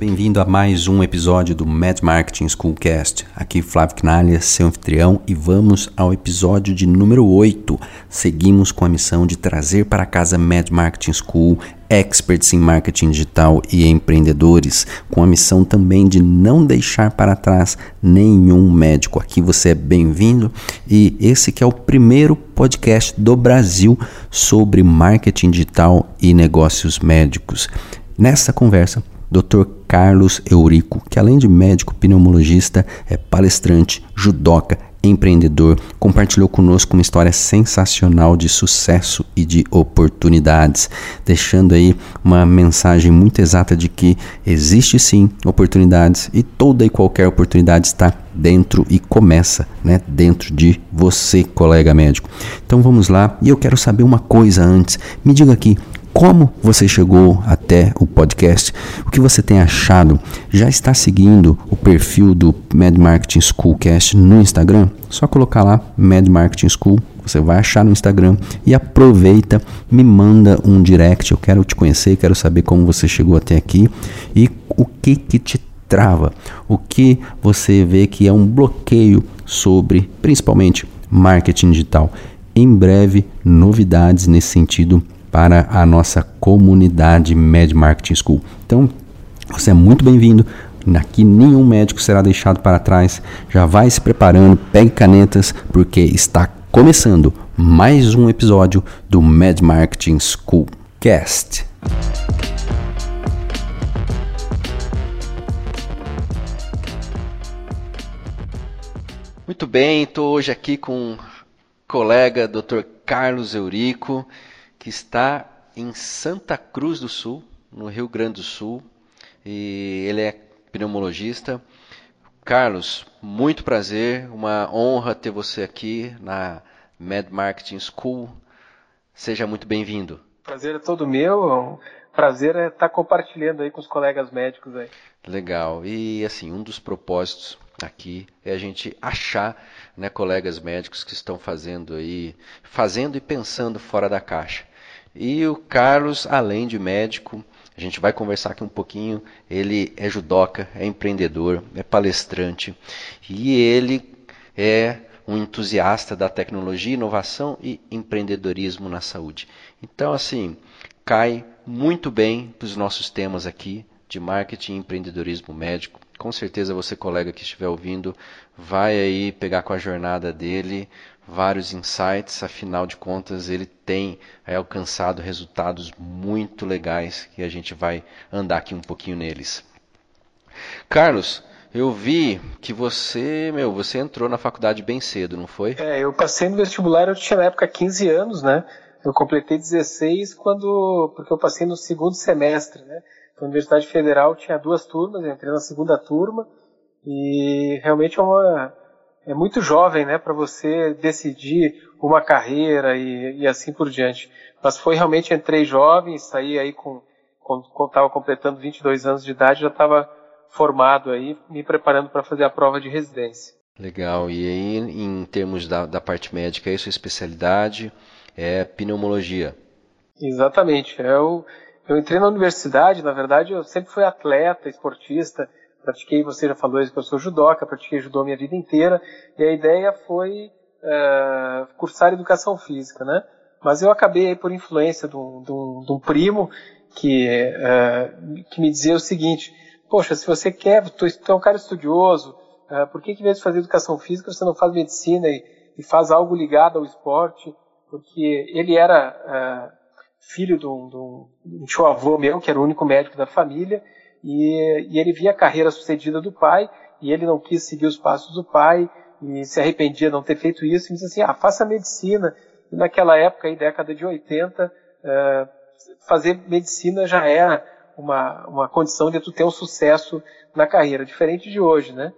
Bem-vindo a mais um episódio do Mad Marketing Schoolcast. Aqui Flávio Knalha, seu anfitrião, e vamos ao episódio de número 8. Seguimos com a missão de trazer para casa Mad Marketing School experts em marketing digital e empreendedores, com a missão também de não deixar para trás nenhum médico. Aqui você é bem-vindo e esse que é o primeiro podcast do Brasil sobre marketing digital e negócios médicos. Nessa conversa, Dr. Carlos Eurico, que além de médico pneumologista, é palestrante, judoca, empreendedor, compartilhou conosco uma história sensacional de sucesso e de oportunidades, deixando aí uma mensagem muito exata de que existe sim oportunidades e toda e qualquer oportunidade está dentro e começa, né, dentro de você, colega médico. Então vamos lá, e eu quero saber uma coisa antes. Me diga aqui, como você chegou até o podcast, o que você tem achado. Já está seguindo o perfil do Mad Marketing Schoolcast no Instagram? Só colocar lá Mad Marketing School, você vai achar no Instagram e aproveita, me manda um direct. Eu quero te conhecer, quero saber como você chegou até aqui e o que que te trava, o que você vê que é um bloqueio sobre, principalmente, marketing digital. Em breve, novidades nesse sentido para a nossa comunidade Med Marketing School. Então, você é muito bem-vindo. Aqui nenhum médico será deixado para trás. Já vai se preparando, pegue canetas, porque está começando mais um episódio do Med Marketing School Cast. Muito bem, estou hoje aqui com o colega Dr. Carlos Eurico que está em Santa Cruz do Sul, no Rio Grande do Sul, e ele é pneumologista. Carlos, muito prazer, uma honra ter você aqui na Med Marketing School. Seja muito bem-vindo. Prazer é todo meu. Prazer é estar compartilhando aí com os colegas médicos aí. Legal. E assim, um dos propósitos aqui é a gente achar né, colegas médicos que estão fazendo aí, fazendo e pensando fora da caixa. E o Carlos, além de médico, a gente vai conversar aqui um pouquinho. Ele é judoca, é empreendedor, é palestrante e ele é um entusiasta da tecnologia, inovação e empreendedorismo na saúde. Então, assim, cai muito bem para os nossos temas aqui de marketing e empreendedorismo médico. Com certeza você, colega que estiver ouvindo, vai aí pegar com a jornada dele vários insights, afinal de contas ele tem é, alcançado resultados muito legais que a gente vai andar aqui um pouquinho neles. Carlos, eu vi que você, meu, você entrou na faculdade bem cedo, não foi? É, eu passei no vestibular, eu tinha na época 15 anos, né? Eu completei 16 quando, porque eu passei no segundo semestre, né? Então, a Universidade Federal tinha duas turmas, eu entrei na segunda turma e realmente é uma, é muito jovem, né, para você decidir uma carreira e, e, assim por diante. Mas foi realmente entrei jovem, saí aí com quando estava completando 22 anos de idade, já estava formado aí, me preparando para fazer a prova de residência. Legal. E aí, em termos da, da parte médica, é sua especialidade é pneumologia? Exatamente. Eu, eu entrei na universidade, na verdade, eu sempre fui atleta, esportista, pratiquei, você já falou isso, que eu sou judoca, pratiquei judô minha vida inteira, e a ideia foi é, cursar educação física, né? Mas eu acabei por influência de um, de um, de um primo que, é, que me dizia o seguinte, poxa, se você quer, tu, tu é um cara estudioso, é, por que, que em vez de fazer educação física você não faz medicina e, e faz algo ligado ao esporte? Porque ele era filho de um, de um, de um tio avô meu, que era o único médico da família, e, e ele via a carreira sucedida do pai e ele não quis seguir os passos do pai e se arrependia de não ter feito isso e disse assim, ah, faça medicina. E naquela época, aí, década de 80, uh, eh, fazer medicina já era uma, uma condição de tu ter um sucesso na carreira, diferente de hoje, né?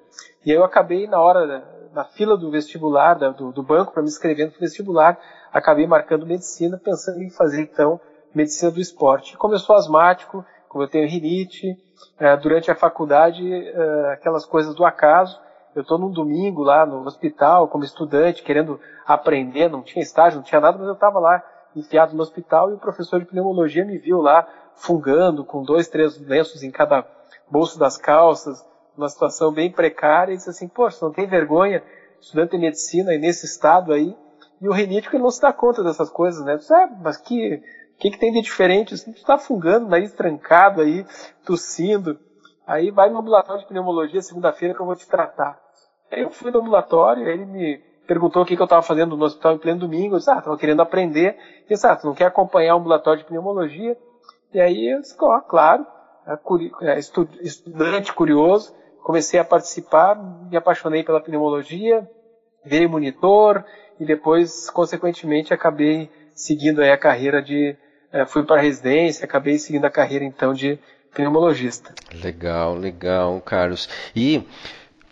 E aí eu acabei na hora, na fila do vestibular, do, do banco para me inscrever no vestibular, acabei marcando medicina, pensando em fazer então medicina do esporte. E sou asmático, como eu tenho rinite, uh, durante a faculdade, uh, aquelas coisas do acaso, eu estou num domingo lá no hospital, como estudante, querendo aprender, não tinha estágio, não tinha nada, mas eu estava lá enfiado no hospital e o professor de pneumologia me viu lá fungando com dois, três lenços em cada bolso das calças, uma situação bem precária, e disse assim, poxa, não tem vergonha, estudante de medicina e nesse estado aí, e o rinítico ele não se dá conta dessas coisas, né? Disse, é, mas que, que, que tem de diferente? Você está fungando, nariz trancado aí, tossindo. Aí vai no ambulatório de pneumologia segunda-feira que eu vou te tratar. Aí eu fui no ambulatório, ele me perguntou o que, que eu estava fazendo no hospital em pleno domingo. Eu disse, ah, estava querendo aprender. E disse, ah, tu não quer acompanhar o ambulatório de pneumologia? E aí eu disse, ó, oh, claro, é, é estudante curioso, comecei a participar, me apaixonei pela pneumologia, virei monitor e depois, consequentemente, acabei seguindo a carreira de, é, fui para residência, acabei seguindo a carreira então de pneumologista. Legal, legal, Carlos. E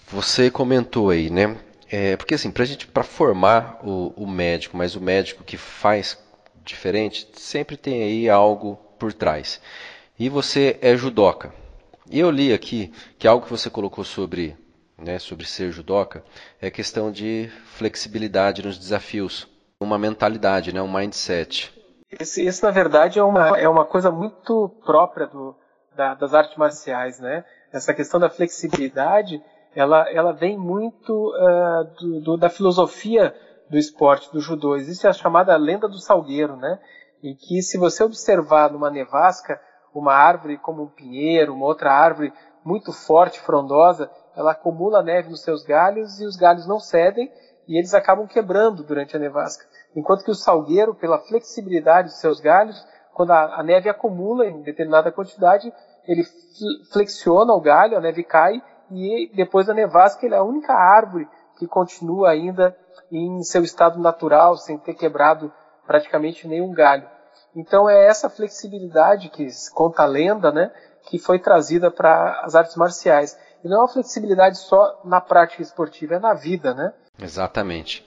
você comentou aí, né? É, porque assim, para gente, para formar o, o, médico, mas o médico que faz diferente, sempre tem aí algo por trás. E você é judoca. E eu li aqui que algo que você colocou sobre, né, sobre ser judoca é questão de flexibilidade nos desafios, uma mentalidade, né, um mindset. Isso, na verdade é uma, é uma coisa muito própria do, da, das artes marciais, né? Essa questão da flexibilidade ela, ela vem muito uh, do, do, da filosofia do esporte, do judô. Existe a chamada lenda do salgueiro, né? E que se você observar numa nevasca uma árvore como um pinheiro, uma outra árvore muito forte, frondosa, ela acumula neve nos seus galhos e os galhos não cedem e eles acabam quebrando durante a nevasca. Enquanto que o salgueiro, pela flexibilidade dos seus galhos, quando a, a neve acumula em determinada quantidade, ele flexiona o galho, a neve cai e depois da nevasca ele é a única árvore que continua ainda em seu estado natural, sem ter quebrado praticamente nenhum galho. Então é essa flexibilidade que conta a lenda, né, que foi trazida para as artes marciais. E não é uma flexibilidade só na prática esportiva, é na vida, né? Exatamente.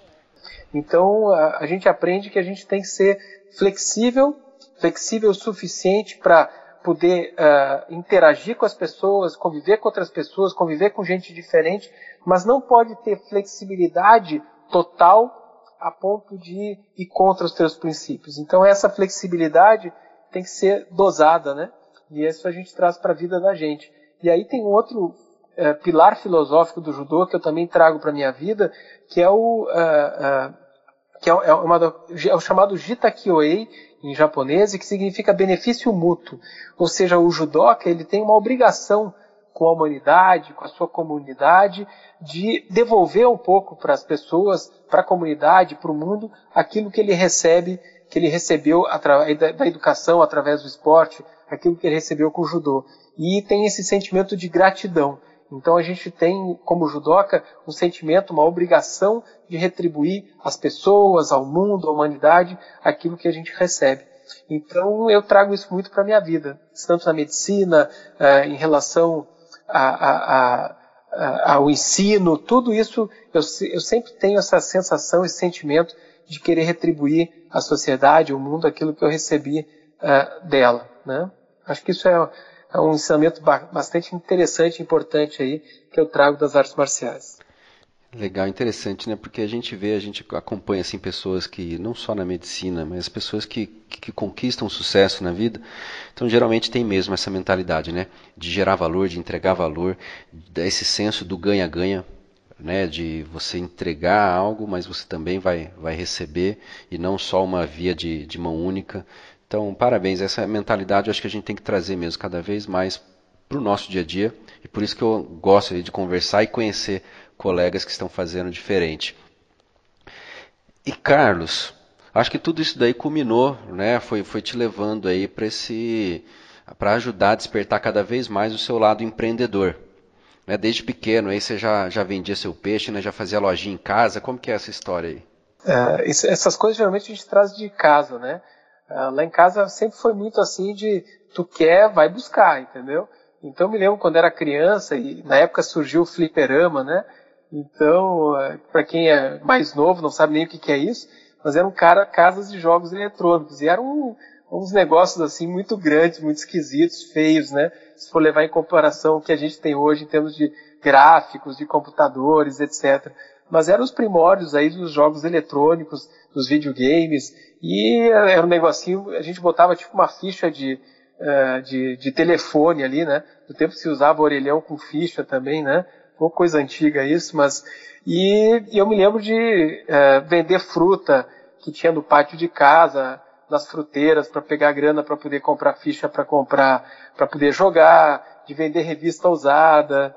Então a, a gente aprende que a gente tem que ser flexível, flexível o suficiente para poder uh, interagir com as pessoas, conviver com outras pessoas, conviver com gente diferente, mas não pode ter flexibilidade total a ponto de ir contra os teus princípios. Então essa flexibilidade tem que ser dosada, né? E isso a gente traz para a vida da gente. E aí tem um outro uh, pilar filosófico do judô que eu também trago para minha vida, que é o uh, que é, é, uma, é o chamado Jita Kyoei, em japonês, e que significa benefício mútuo. Ou seja, o judoka ele tem uma obrigação com a humanidade, com a sua comunidade, de devolver um pouco para as pessoas, para a comunidade, para o mundo, aquilo que ele recebe, que ele recebeu através da educação, através do esporte, aquilo que ele recebeu com o judô. E tem esse sentimento de gratidão. Então a gente tem, como judoca, um sentimento, uma obrigação de retribuir às pessoas, ao mundo, à humanidade, aquilo que a gente recebe. Então eu trago isso muito para a minha vida, tanto na medicina, eh, em relação a, a, a, ao ensino, tudo isso eu, eu sempre tenho essa sensação, esse sentimento de querer retribuir à sociedade, ao mundo, aquilo que eu recebi uh, dela. Né? Acho que isso é, é um ensinamento bastante interessante e importante aí que eu trago das artes marciais. Legal, interessante, né? Porque a gente vê, a gente acompanha assim pessoas que não só na medicina, mas pessoas que, que, conquistam sucesso na vida. Então, geralmente tem mesmo essa mentalidade, né? De gerar valor, de entregar valor, esse senso do ganha-ganha, né? De você entregar algo, mas você também vai vai receber e não só uma via de, de mão única. Então, parabéns. Essa mentalidade eu acho que a gente tem que trazer mesmo cada vez mais para o nosso dia a dia. E por isso que eu gosto de conversar e conhecer colegas que estão fazendo diferente. E Carlos, acho que tudo isso daí culminou, né? Foi, foi te levando aí para esse para ajudar a despertar cada vez mais o seu lado empreendedor. Né? Desde pequeno, aí você já, já vendia seu peixe, né? já fazia lojinha em casa. Como que é essa história aí? É, essas coisas geralmente a gente traz de casa, né? É, lá em casa sempre foi muito assim de tu quer, vai buscar, entendeu? Então me lembro quando era criança e na época surgiu o fliperama, né? Então, é, para quem é mais novo, não sabe nem o que, que é isso, mas eram cara, casas de jogos eletrônicos e eram uns negócios assim muito grandes, muito esquisitos, feios, né? Se for levar em comparação o que a gente tem hoje em termos de gráficos, de computadores, etc. Mas eram os primórdios aí dos jogos eletrônicos, dos videogames, e era um negocinho, a gente botava tipo uma ficha de, uh, de, de, telefone ali, né? Do tempo se usava orelhão com ficha também, né? Uma coisa antiga isso, mas... E, e eu me lembro de uh, vender fruta que tinha no pátio de casa, nas fruteiras para pegar grana para poder comprar ficha para comprar, para poder jogar, de vender revista usada.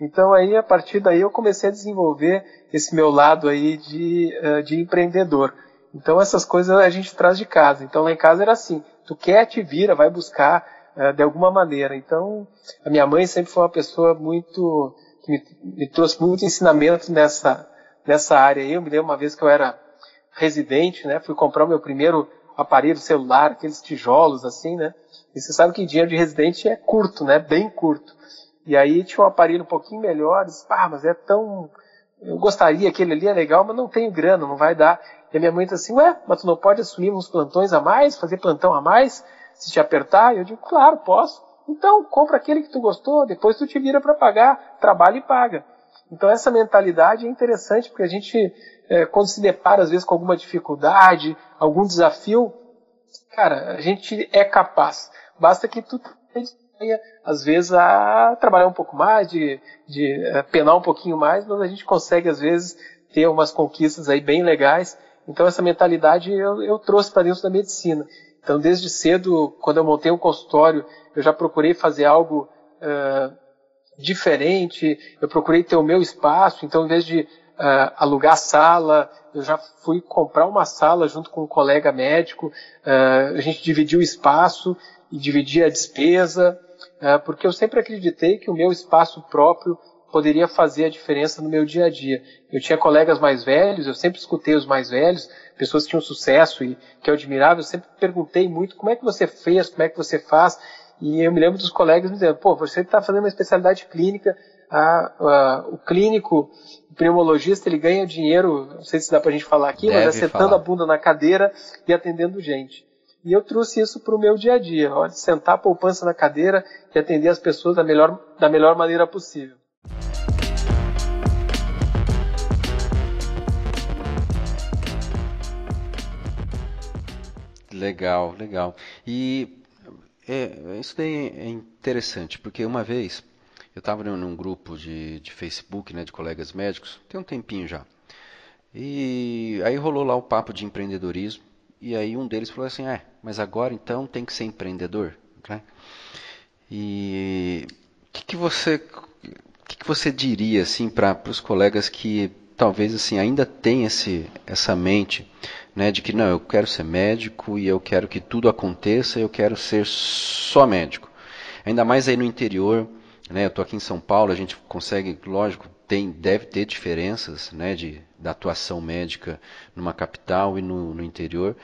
Então aí a partir daí eu comecei a desenvolver esse meu lado aí de, uh, de empreendedor. Então essas coisas a gente traz de casa. Então lá em casa era assim, tu quer te vira, vai buscar uh, de alguma maneira. Então a minha mãe sempre foi uma pessoa muito que me, me trouxe muito ensinamento nessa nessa área. Eu me lembro uma vez que eu era residente, né? Fui comprar o meu primeiro aparelho celular, aqueles tijolos assim, né? E você sabe que dinheiro de residente é curto, né? Bem curto. E aí tinha um aparelho um pouquinho melhor, disse, mas é tão. Eu gostaria, aquele ali é legal, mas não tenho grana, não vai dar. E a minha mãe disse assim, ué, mas tu não pode assumir uns plantões a mais, fazer plantão a mais, se te apertar? E eu digo, claro, posso. Então, compra aquele que tu gostou, depois tu te vira para pagar, trabalha e paga. Então essa mentalidade é interessante porque a gente é, quando se depara às vezes com alguma dificuldade, algum desafio, cara, a gente é capaz. Basta que tu às vezes, a trabalhar um pouco mais, de, de uh, penar um pouquinho mais, mas a gente consegue, às vezes, ter umas conquistas aí bem legais. Então, essa mentalidade eu, eu trouxe para dentro da medicina. Então, desde cedo, quando eu montei um consultório, eu já procurei fazer algo uh, diferente, eu procurei ter o meu espaço. Então, em vez de uh, alugar sala, eu já fui comprar uma sala junto com um colega médico, uh, a gente dividiu o espaço e dividia a despesa, porque eu sempre acreditei que o meu espaço próprio poderia fazer a diferença no meu dia a dia. Eu tinha colegas mais velhos, eu sempre escutei os mais velhos, pessoas que tinham sucesso e que eu admirava, eu sempre perguntei muito como é que você fez, como é que você faz, e eu me lembro dos colegas me dizendo, pô, você está fazendo uma especialidade clínica, a, a, o clínico, o pneumologista, ele ganha dinheiro, não sei se dá pra gente falar aqui, Deve mas acertando falar. a bunda na cadeira e atendendo gente. E eu trouxe isso para o meu dia a dia, ó, de sentar a poupança na cadeira e atender as pessoas da melhor, da melhor maneira possível. Legal, legal. E é, isso daí é interessante, porque uma vez eu estava num grupo de, de Facebook, né, de colegas médicos, tem um tempinho já. E aí rolou lá o papo de empreendedorismo. E aí um deles falou assim, é, mas agora então tem que ser empreendedor, né? E o que, que você que, que você diria assim para os colegas que talvez assim ainda têm esse, essa mente né, de que não, eu quero ser médico e eu quero que tudo aconteça, eu quero ser só médico. Ainda mais aí no interior, né? Eu estou aqui em São Paulo, a gente consegue, lógico, tem, deve ter diferenças né, de, da atuação médica numa capital e no, no interior.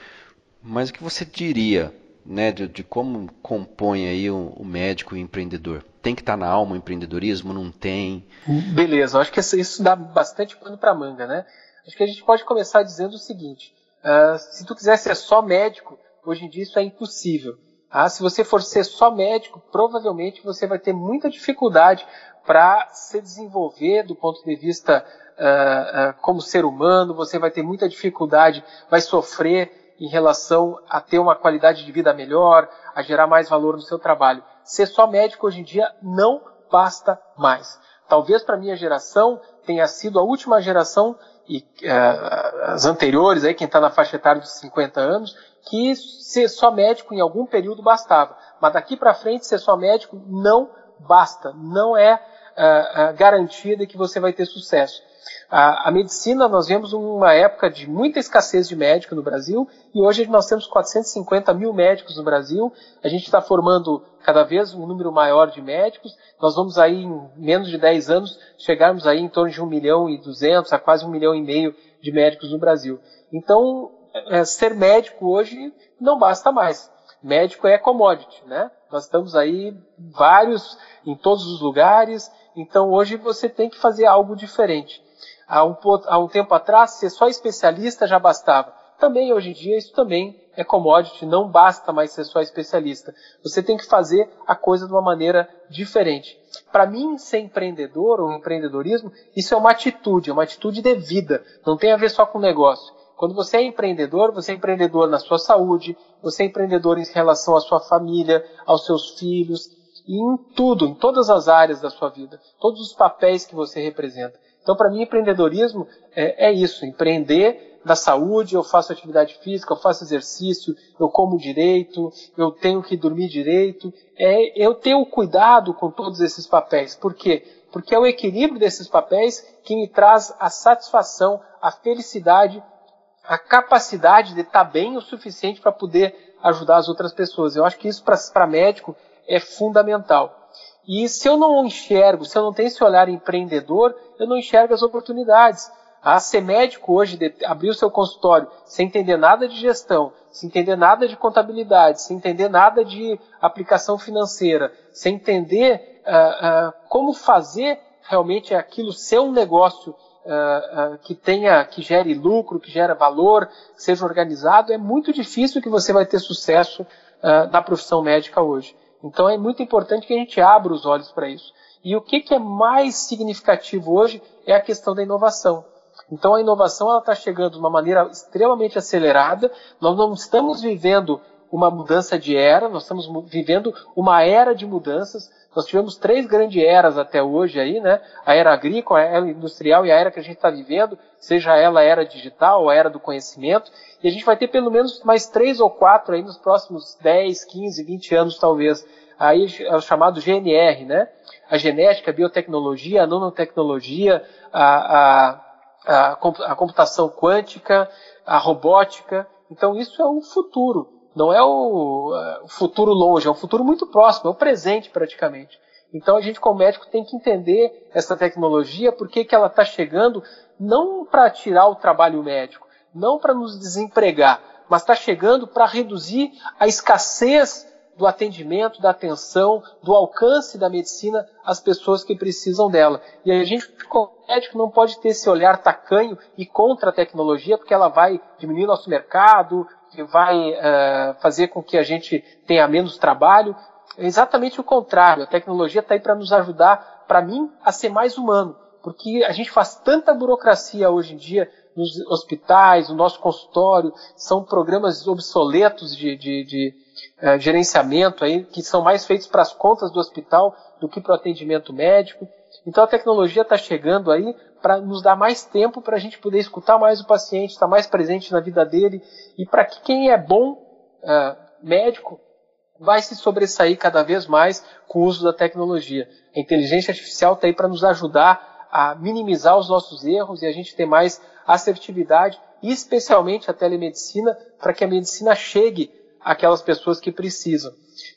Mas o que você diria né, de, de como compõe aí o, o, médico e o empreendedor? Tem que estar tá na alma o empreendedorismo? Não tem? Beleza, acho que isso dá bastante pano para manga, né? Acho que a gente pode começar dizendo o seguinte: uh, se tu quiser ser só médico, hoje em dia isso é impossível. Ah, se você for ser só médico, provavelmente você vai ter muita dificuldade para se desenvolver do ponto de vista uh, uh, como ser humano, você vai ter muita dificuldade, vai sofrer em relação a ter uma qualidade de vida melhor, a gerar mais valor no seu trabalho. Ser só médico hoje em dia não basta mais. Talvez para minha geração tenha sido a última geração e uh, as anteriores, aí quem está na faixa etária de 50 anos, que ser só médico em algum período bastava. Mas daqui para frente ser só médico não basta, não é uh, garantia de que você vai ter sucesso. A, a, medicina, nós vemos uma época de muita escassez de médico no Brasil e hoje nós temos 450 mil médicos no Brasil. A gente está formando cada vez um número maior de médicos. Nós vamos aí, em menos de 10 anos, chegarmos aí em torno de 1 milhão e 200 a quase 1 milhão e meio de médicos no Brasil. Então, é, ser médico hoje não basta mais. Médico é commodity, né? Nós estamos aí vários em todos os lugares, então hoje você tem que fazer algo diferente. Há um, há um tempo atrás, ser só especialista já bastava. Também hoje em dia isso também é commodity, não basta mais ser só especialista. Você tem que fazer a coisa de uma maneira diferente. Para mim, ser empreendedor ou empreendedorismo, isso é uma atitude, é uma atitude de vida. Não tem a ver só com negócio. Quando você é empreendedor, você é empreendedor na sua saúde, você é empreendedor em relação à sua família, aos seus filhos, e em tudo, em todas as áreas da sua vida, todos os papéis que você representa. Então, para mim, empreendedorismo é, é, isso: empreender na saúde, eu faço atividade física, eu faço exercício, eu como direito, eu tenho que dormir direito. É eu ter o cuidado com todos esses papéis. Por quê? Porque é o equilíbrio desses papéis que me traz a satisfação, a felicidade a capacidade de estar bem o suficiente para poder ajudar as outras pessoas. Eu acho que isso para médico é fundamental. E se eu não enxergo, se eu não tenho esse olhar empreendedor, eu não enxergo as oportunidades. A ser médico hoje, abrir o seu consultório sem entender nada de gestão, sem entender nada de contabilidade, sem entender nada de aplicação financeira, sem entender uh, uh, como fazer realmente aquilo ser um negócio uh, que tenha, que gere lucro, que gere valor, que seja organizado, é muito difícil que você vai ter sucesso na profissão médica hoje. Então é muito importante que a gente abra os olhos para isso. E o que, que, é mais significativo hoje é a questão da inovação. Então a inovação está chegando de uma maneira extremamente acelerada. Nós não estamos vivendo uma mudança de era, nós estamos vivendo uma era de mudanças. Nós tivemos três grandes eras até hoje aí, né? A era agrícola, a era industrial e a era que a gente está vivendo, seja ela a era digital ou a era do conhecimento. E a gente vai ter pelo menos mais três ou quatro aí nos próximos 10, 15, 20 anos talvez. Aí é o chamado GNR, né? A genética, a biotecnologia, a nanotecnologia, a, a, a, a computação quântica, a robótica. Então isso é o futuro não é o, é, o futuro longe, é um futuro muito próximo, é o presente praticamente. Então a gente, como médico, tem que entender essa tecnologia, porque que ela está chegando, não para tirar o trabalho médico, não para nos desempregar, mas está chegando para reduzir a escassez do atendimento, da atenção, do alcance da medicina às pessoas que precisam dela. E a gente, como médico, não pode ter esse olhar tacanho e contra a tecnologia, porque ela vai diminuir nosso mercado, que vai uh, fazer com que a gente tenha menos trabalho. É exatamente o contrário. A tecnologia está aí para nos ajudar, para mim, a ser mais humano. Porque a gente faz tanta burocracia hoje em dia nos hospitais, no nosso consultório, são programas obsoletos de, de, de uh, gerenciamento aí, que são mais feitos para as contas do hospital do que para o atendimento médico. Então a tecnologia está chegando aí para nos dar mais tempo para a gente poder escutar mais o paciente, estar mais presente na vida dele e para que quem é bom uh, médico vai se sobressair cada vez mais com o uso da tecnologia. A inteligência artificial está aí para nos ajudar a minimizar os nossos erros e a gente ter mais assertividade, e especialmente a telemedicina, para que a medicina chegue àquelas pessoas que precisam.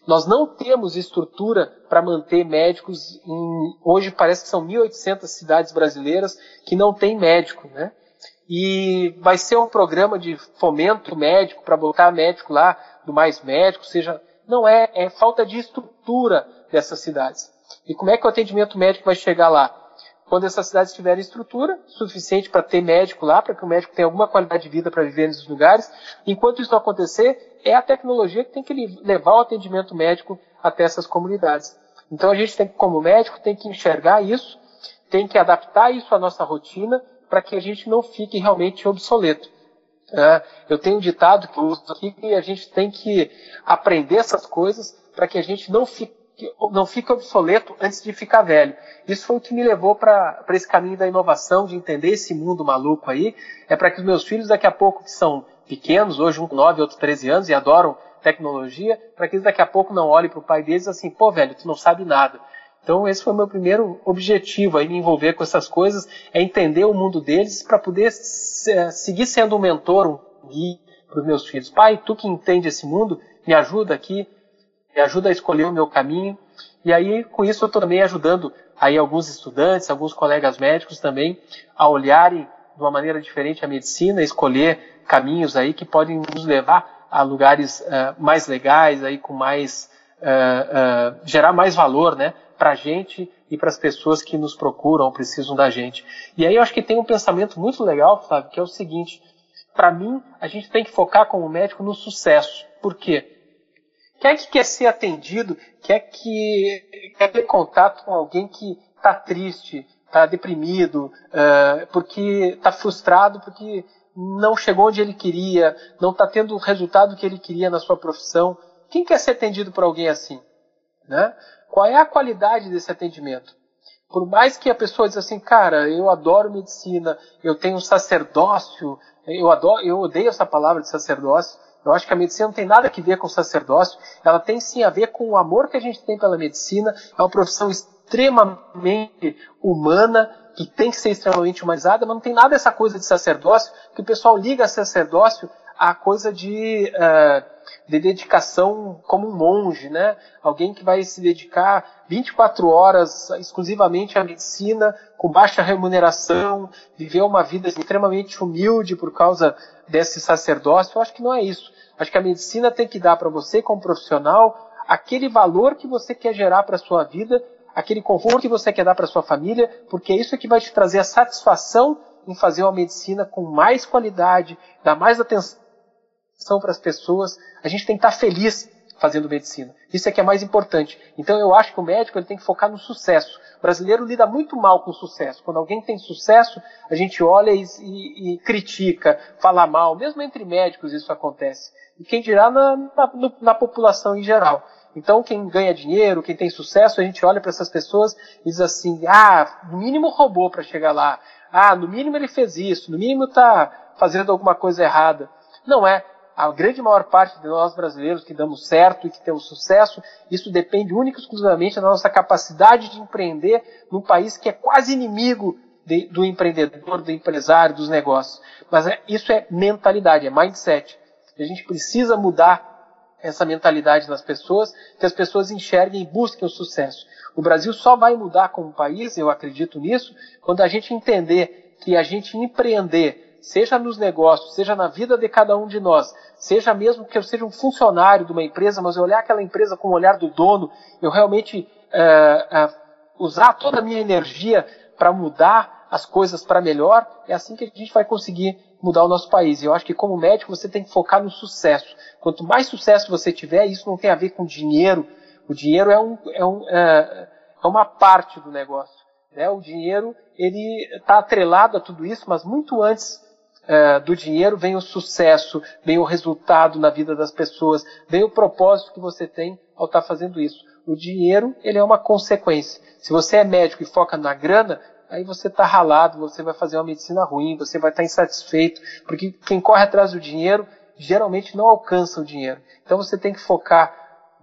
Nós não temos estrutura para manter médicos em, hoje parece que são 1.800 cidades brasileiras que não tem médico, né? E vai ser um programa de fomento médico para botar médico lá, do mais médico, seja, não é, é falta de estrutura dessas cidades. E como é que o atendimento médico vai chegar lá? Quando essas cidades tiverem estrutura suficiente para ter médico lá, para que o médico tenha alguma qualidade de vida para viver nesses lugares. Enquanto isso não acontecer, é a tecnologia que tem que levar o atendimento médico até essas comunidades. Então a gente tem como médico tem que enxergar isso, tem que adaptar isso à nossa rotina para que a gente não fique realmente obsoleto. É, eu tenho um ditado que eu uso aqui que a gente tem que aprender essas coisas para que a gente não fique, não fique obsoleto antes de ficar velho. Isso foi o que me levou para esse caminho da inovação, de entender esse mundo maluco aí. É para que os meus filhos, daqui a pouco, que são pequenos, hoje um com 9, outros 13 anos, e adoram tecnologia, para que eles daqui a pouco não olhem para o pai deles assim, pô, velho, tu não sabe nada. Então esse foi meu primeiro objetivo, aí me envolver com essas coisas, é entender o mundo deles para poder seguir sendo um mentor, um guia para os meus filhos. Pai, tu que entende esse mundo, me ajuda aqui, me ajuda a escolher o meu caminho. E aí com isso eu estou também ajudando aí alguns estudantes, alguns colegas médicos também a olharem de uma maneira diferente a medicina, escolher caminhos aí que podem nos levar a lugares uh, mais legais, aí com mais uh, uh, gerar mais valor, né? para a gente e para as pessoas que nos procuram, precisam da gente. E aí eu acho que tem um pensamento muito legal, Flávio, que é o seguinte: para mim, a gente tem que focar como médico no sucesso. Por quê? Quer que quer ser atendido, quer que quer ter contato com alguém que está triste, está deprimido, uh, porque está frustrado, porque não chegou onde ele queria, não está tendo o resultado que ele queria na sua profissão. Quem quer ser atendido por alguém assim? Né? Qual é a qualidade desse atendimento? Por mais que a pessoa diz assim, cara, eu adoro medicina, eu tenho sacerdócio, eu adoro, eu odeio essa palavra de sacerdócio. Eu acho que a medicina não tem nada a ver com sacerdócio. Ela tem sim a ver com o amor que a gente tem pela medicina. É uma profissão extremamente humana, que tem que ser extremamente humanizada, mas não tem nada essa coisa de sacerdócio, que o pessoal liga sacerdócio a coisa de uh, de dedicação como um monge, né? Alguém que vai se dedicar 24 horas exclusivamente à medicina, com baixa remuneração, viver uma vida extremamente humilde por causa desse sacerdócio. Eu acho que não é isso. Acho que a medicina tem que dar para você, como profissional, aquele valor que você quer gerar para a sua vida, aquele conforto que você quer dar para sua família, porque é isso que vai te trazer a satisfação em fazer uma medicina com mais qualidade, dar mais atenção para as pessoas. A gente tem que estar feliz fazendo medicina. Isso é que é mais importante. Então eu acho que o médico ele tem que focar no sucesso. O brasileiro lida muito mal com o sucesso. Quando alguém tem sucesso, a gente olha e, e, e critica, fala mal. Mesmo entre médicos isso acontece. E quem dirá na, na, na população em geral. Então, quem ganha dinheiro, quem tem sucesso, a gente olha para essas pessoas e diz assim: ah, no mínimo roubou para chegar lá. Ah, no mínimo ele fez isso. No mínimo está fazendo alguma coisa errada. Não é a grande maior parte de nós brasileiros que damos certo e que temos sucesso, isso depende única e exclusivamente da nossa capacidade de empreender num país que é quase inimigo de, do empreendedor, do empresário, dos negócios. Mas é, isso é mentalidade, é mindset. A gente precisa mudar essa mentalidade nas pessoas, que as pessoas enxerguem e busquem o sucesso. O Brasil só vai mudar como país, eu acredito nisso, quando a gente entender que a gente empreender, seja nos negócios, seja na vida de cada um de nós, seja mesmo que eu seja um funcionário de uma empresa, mas eu olhar aquela empresa com o olhar do dono, eu realmente é, é, usar toda a minha energia para mudar as coisas para melhor, é assim que a gente vai conseguir mudar o nosso país. E eu acho que como médico você tem que focar no sucesso. Quanto mais sucesso você tiver, isso não tem a ver com dinheiro. O dinheiro é, um, é, um, é, é uma parte do negócio. Né? O dinheiro ele está atrelado a tudo isso, mas muito antes é, do dinheiro vem o sucesso, vem o resultado na vida das pessoas, vem o propósito que você tem ao estar tá fazendo isso. O dinheiro, ele é uma consequência. Se você é médico e foca na grana, aí você está ralado, você vai fazer uma medicina ruim, você vai estar tá insatisfeito, porque quem corre atrás do dinheiro geralmente não alcança o dinheiro. Então você tem que focar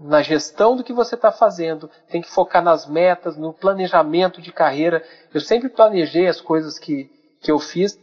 na gestão do que você está fazendo, tem que focar nas metas, no planejamento de carreira. Eu sempre planejei as coisas que, que eu fiz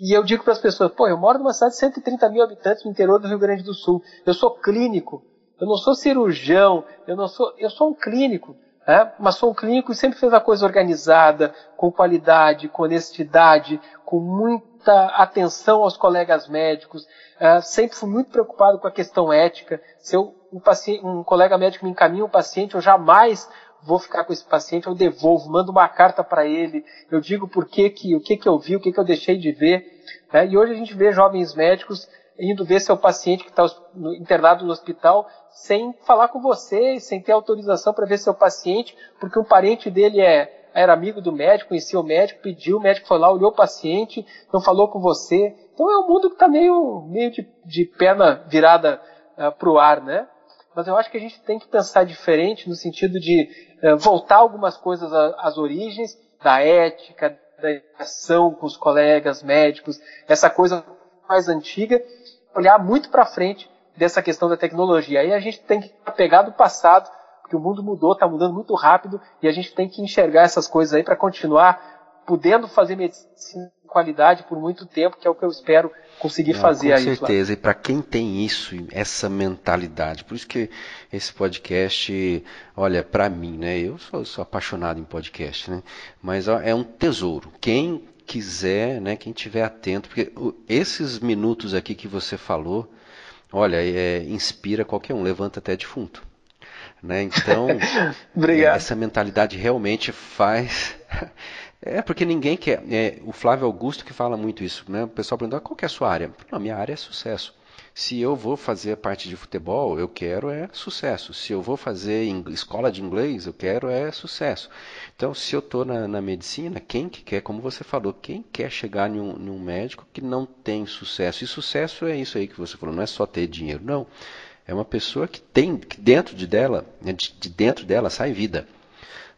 e eu digo para as pessoas, pô, eu moro numa cidade de 130 mil habitantes no interior do Rio Grande do Sul. Eu sou clínico. Eu não sou cirurgião. Eu não sou, eu sou um clínico. Né? Mas sou um clínico e sempre fez a coisa organizada, com qualidade, com honestidade, com muita atenção aos colegas médicos. Uh, sempre fui muito preocupado com a questão ética. Se eu, um, paciente, um colega médico me encaminha um paciente, eu jamais vou ficar com esse paciente, eu devolvo, mando uma carta para ele, eu digo por que, que o que, que eu vi, o que, que eu deixei de ver. Né? E hoje a gente vê jovens médicos indo ver seu paciente que está internado no hospital sem falar com você, sem ter autorização para ver seu paciente, porque um parente dele é, era amigo do médico, conhecia o médico, pediu, o médico foi lá, olhou o paciente, não falou com você. Então é um mundo que está meio, meio de, de perna virada uh, ah, para o ar, né? Mas eu acho que a gente tem que pensar diferente no sentido de uh, voltar algumas coisas às origens da ética, da educação com os colegas médicos, essa coisa mais antiga, olhar muito para frente dessa questão da tecnologia. Aí a gente tem que pegar do passado porque o mundo mudou, está mudando muito rápido e a gente tem que enxergar essas coisas aí para continuar podendo fazer medicina de qualidade por muito tempo, que é o que eu espero conseguir Não, fazer com aí. Com certeza, e para quem tem isso, essa mentalidade, por isso que esse podcast, olha, para mim, né, eu sou, sou, apaixonado em podcast, né, mas ó, é um tesouro. Quem quiser, né, quem tiver atento, porque esses minutos aqui que você falou, olha, é, inspira qualquer um, levanta até defunto. Né? Então, essa mentalidade realmente faz. É porque ninguém quer. É, o Flávio Augusto que fala muito isso. Né? O pessoal pergunta qual é a sua área. Não, minha área é sucesso. Se eu vou fazer parte de futebol, eu quero é sucesso. Se eu vou fazer escola de inglês, eu quero é sucesso. Então, se eu estou na, na, medicina, quem que quer, como você falou, quem quer chegar em um, em um médico que não tem sucesso? E sucesso é isso aí que você falou, não é só ter dinheiro, não. É uma pessoa que tem, que dentro de dela, né, de, de dentro dela sai vida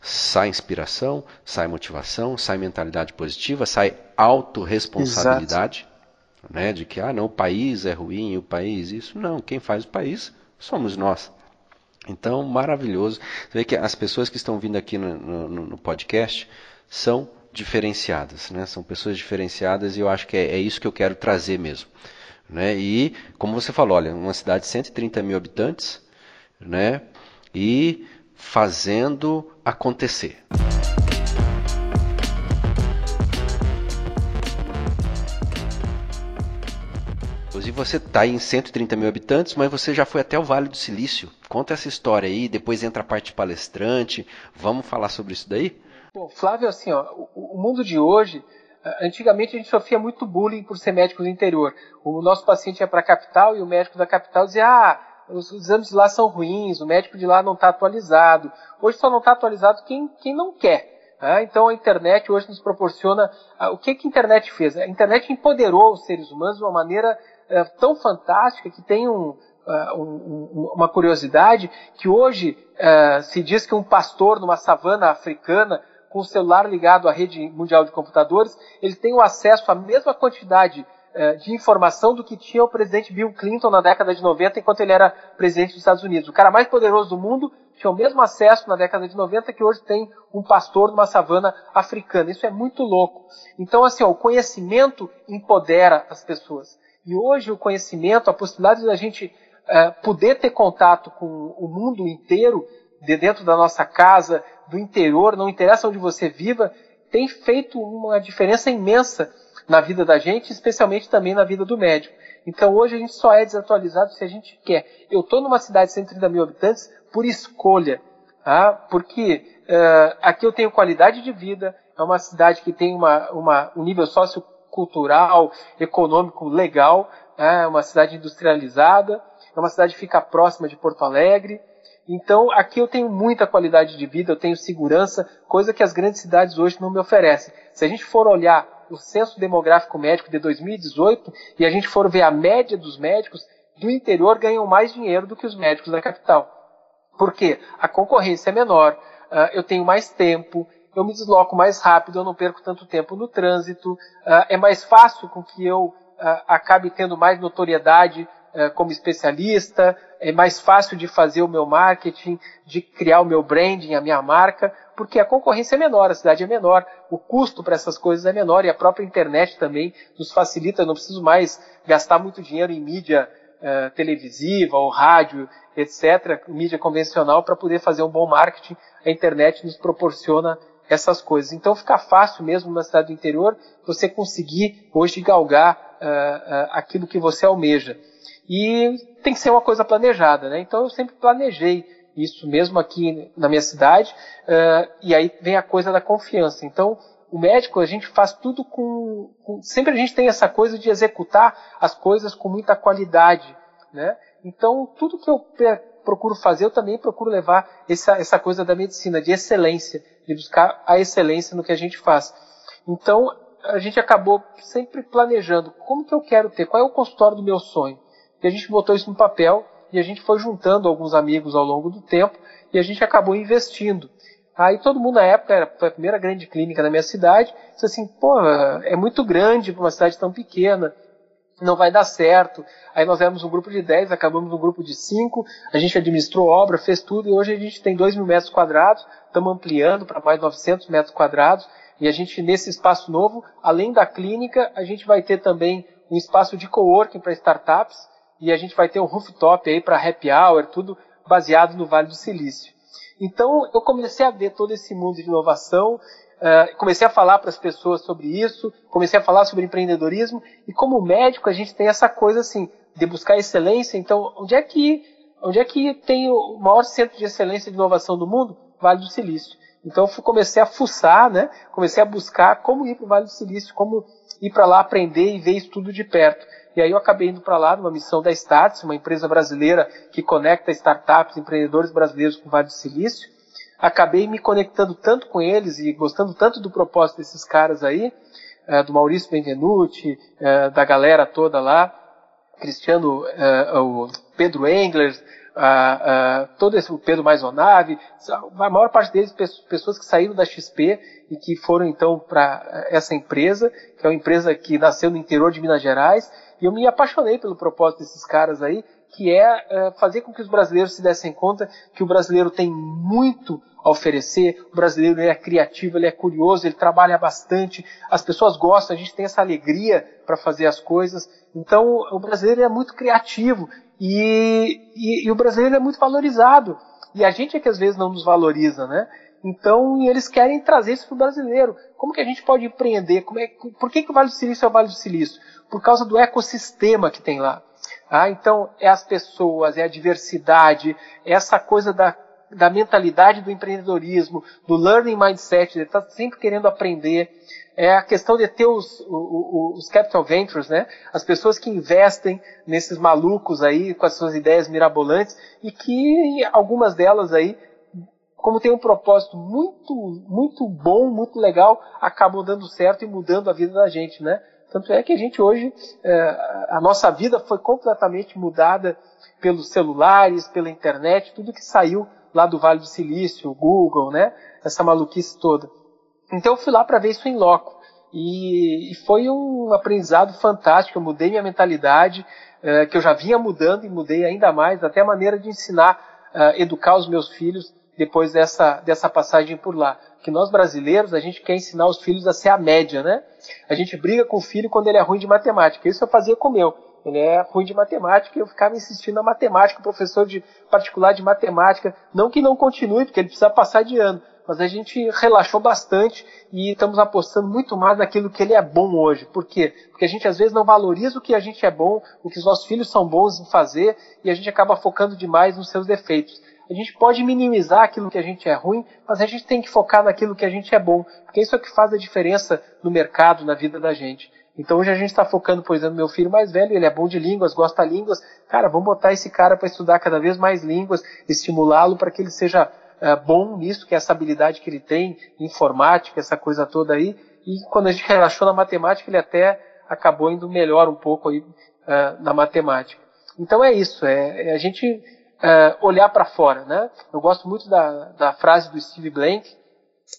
sai inspiração, sai motivação, sai mentalidade positiva, sai autorresponsabilidade né, de que ah, não, o país é ruim, o país isso. Não, quem faz o país somos nós. Então, maravilhoso. Você vê que as pessoas que estão vindo aqui no, no, no podcast são diferenciadas, né? São pessoas diferenciadas e eu acho que é, é isso que eu quero trazer mesmo. Né? E, como você falou, olha, uma cidade de 130 mil habitantes, né? E fazendo acontecer. E você está em 130 mil habitantes, mas você já foi até o Vale do Silício. Conta essa história aí, depois entra a parte palestrante. Vamos falar sobre isso daí? Bom, Flávio, assim, ó, o, mundo de hoje, antigamente a gente sofria muito bullying por ser médico do interior. O nosso paciente ia para a capital e o médico da capital dizia: ah, os exames de lá são ruins, o médico de lá não está atualizado. Hoje só não está atualizado quem, quem não quer. Né? Então a internet hoje nos proporciona. o que, que a internet fez? A internet empoderou os seres humanos de uma maneira é, tão fantástica que tem um, um, uma curiosidade que hoje é, se diz que um pastor numa savana africana com o celular ligado à rede mundial de computadores, ele tem o acesso à mesma quantidade de informação do que tinha o presidente Bill Clinton na década de 90, enquanto ele era presidente dos Estados Unidos. O cara mais poderoso do mundo tinha o mesmo acesso na década de 90 que hoje tem um pastor numa savana africana. Isso é muito louco. Então, assim, ó, o conhecimento empodera as pessoas. E hoje o conhecimento, a possibilidade da gente uh, poder ter contato com o mundo inteiro, de dentro da nossa casa, do interior, não interessa onde você viva, tem feito uma diferença imensa na vida da gente, especialmente também na vida do médico. Então hoje a gente só é desatualizado se a gente quer. Eu estou numa cidade de 130 mil habitantes por escolha, tá? porque uh, aqui eu tenho qualidade de vida, é uma cidade que tem uma, uma, um nível sócio cultural, econômico legal, é uma cidade industrializada, é uma cidade que fica próxima de Porto Alegre. Então, aqui eu tenho muita qualidade de vida, eu tenho segurança, coisa que as grandes cidades hoje não me oferecem. Se a gente for olhar o censo demográfico médico de 2018 e a gente for ver a média dos médicos do interior ganham mais dinheiro do que os médicos da capital. Por quê? A concorrência é menor, ah, eu tenho mais tempo, eu me desloco mais rápido, eu não perco tanto tempo no trânsito, uh, é mais fácil com que eu uh, acabe tendo mais notoriedade como especialista, é mais fácil de fazer o meu marketing, de criar o meu branding, a minha marca, porque a concorrência é menor, a cidade é menor, o custo para essas coisas é menor e a própria internet também nos facilita, eu não preciso mais gastar muito dinheiro em mídia televisiva ou rádio, etc., mídia convencional, para poder fazer um bom marketing. A internet nos proporciona essas coisas. Então fica fácil mesmo na cidade do interior você conseguir hoje galgar uh, uh, aquilo que você almeja. E tem que ser uma coisa planejada, né? Então eu sempre planejei isso mesmo aqui na minha cidade, uh, e aí vem a coisa da confiança. Então o médico a gente faz tudo com, com, sempre a gente tem essa coisa de executar as coisas com muita qualidade, né? Então tudo que eu procuro fazer eu também procuro levar essa, essa coisa da medicina de excelência de buscar a excelência no que a gente faz. Então, a gente acabou sempre planejando como que eu quero ter, qual é o consultório do meu sonho. E a gente botou isso no papel e a gente foi juntando alguns amigos ao longo do tempo e a gente acabou investindo. Aí todo mundo na época, era a primeira grande clínica na minha cidade, disse assim, pô, é muito grande para uma cidade tão pequena. não vai dar certo. Aí nós éramos um grupo de 10, acabamos um grupo de 5, a gente administrou obra, fez tudo, e hoje a gente tem 2 mil metros quadrados, estamos ampliando para mais 900 metros quadrados, e a gente, nesse espaço novo, além da clínica, a gente vai ter também um espaço de coworking para startups, e a gente vai ter um rooftop aí para happy hour, tudo baseado no Vale do Silício. Então eu comecei a ver todo esse mundo de inovação Uh, comecei a falar para as pessoas sobre isso, comecei a falar sobre empreendedorismo e como médico a gente tem essa coisa assim de buscar excelência. Então, onde é que onde é que tem o maior centro de excelência de inovação do mundo? Vale do Silício. Então, comecei a fuçar, né? Comecei a buscar como ir para o Vale do Silício, como ir para lá aprender e ver isso tudo de perto. E aí eu acabei indo para lá numa missão da Starts, uma empresa brasileira que conecta startups, empreendedores brasileiros com o Vale do Silício acabei me conectando tanto com eles e gostando tanto do propósito desses caras aí, uh, do Maurício Benvenuti, uh, da galera toda lá, Cristiano, uh, o Pedro Engler, todo esse Pedro Maisonave, a maior parte deles pessoas que saíram da XP e que foram então para essa empresa, que é uma empresa que nasceu no interior de Minas Gerais, e eu me apaixonei pelo propósito desses caras aí, que é, é fazer com que os brasileiros se dessem conta que o brasileiro tem muito a oferecer, o brasileiro é criativo, ele é curioso, ele trabalha bastante, as pessoas gostam, a gente tem essa alegria para fazer as coisas. Então, o brasileiro é muito criativo e, e, e, o brasileiro é muito valorizado. E a gente é que às vezes não nos valoriza, né? Então, eles querem trazer isso para o brasileiro. Como que a gente pode empreender? Como é, por que, que o Vale do Silício é o Vale do Silício? Por causa do ecossistema que tem lá. Ah, então, é as pessoas, é a diversidade, é essa coisa da, da mentalidade do empreendedorismo, do learning mindset, de estar sempre querendo aprender. É a questão de ter os, os, os capital ventures, né? As pessoas que investem nesses malucos aí com as suas ideias mirabolantes e que algumas delas aí como tem um propósito muito, muito bom, muito legal, acabam dando certo e mudando a vida da gente, né? Tanto é que a gente hoje, é, a nossa vida foi completamente mudada pelos celulares, pela internet, tudo que saiu lá do Vale do Silício, Google, né? Essa maluquice toda. Então eu fui lá para ver isso em loco. E, e, foi um aprendizado fantástico. Eu mudei minha mentalidade, é, que eu já vinha mudando e mudei ainda mais, até a maneira de ensinar, é, educar os meus filhos depois dessa, dessa passagem por lá. Que nós brasileiros, a gente quer ensinar os filhos a ser a média, né? A gente briga com o filho quando ele é ruim de matemática. Isso eu fazia com o meu. Ele é ruim de matemática e eu ficava insistindo na matemática, professor de particular de matemática. Não que não continue, porque ele precisa passar de ano. Mas a gente relaxou bastante e estamos apostando muito mais naquilo que ele é bom hoje. Por quê? Porque a gente às vezes não valoriza o que a gente é bom, o que os nossos filhos são bons em fazer e a gente acaba focando demais nos seus defeitos. A gente pode minimizar aquilo que a gente é ruim, mas a gente tem que focar naquilo que a gente é bom, porque isso é o que faz a diferença no mercado, na vida da gente. Então hoje a gente está focando, por exemplo, meu filho mais velho, ele é bom de línguas, gosta de línguas. Cara, vamos botar esse cara para estudar cada vez mais línguas, estimulá-lo para que ele seja uh, bom nisso, que é essa habilidade que ele tem, informática, essa coisa toda aí. E quando a gente relaxou na matemática, ele até acabou indo melhor um pouco aí uh, na matemática. Então é isso, é, é a gente uh, olhar para fora, né? Eu gosto muito da, da frase do Steve Blank,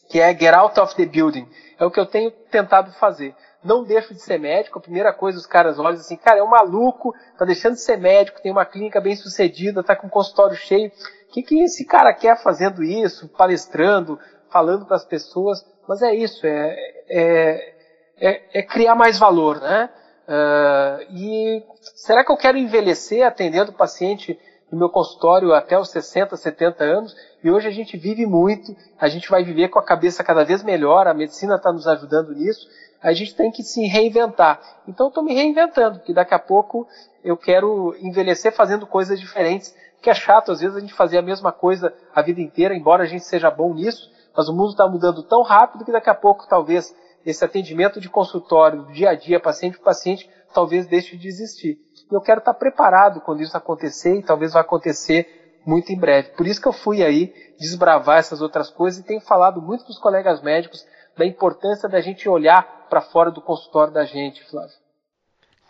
que é get out of the building. É o que eu tenho tentado fazer. Não deixo de ser médico. A primeira coisa, os caras olham assim, cara, é um maluco, tá deixando de ser médico, tem uma clínica bem sucedida, tá com um consultório cheio. O que, que esse cara quer fazendo isso, palestrando, falando para as pessoas? Mas é isso, é, é, é, é criar mais valor, né? Uh, e será que eu quero envelhecer atendendo o paciente no meu consultório até os 60, 70 anos, e hoje a gente vive muito, a gente vai viver com a cabeça cada vez melhor, a medicina está nos ajudando nisso, a gente tem que se reinventar. Então estou me reinventando, porque daqui a pouco eu quero envelhecer fazendo coisas diferentes, que é chato às vezes a gente fazer a mesma coisa a vida inteira, embora a gente seja bom nisso, mas o mundo está mudando tão rápido que daqui a pouco talvez esse atendimento de consultório, dia a dia, paciente por paciente, talvez deixe de existir. E eu quero estar preparado quando isso acontecer, e talvez vai acontecer muito em breve. Por isso que eu fui aí desbravar essas outras coisas e tenho falado muito com os colegas médicos da importância da gente olhar para fora do consultório da gente, Flávio.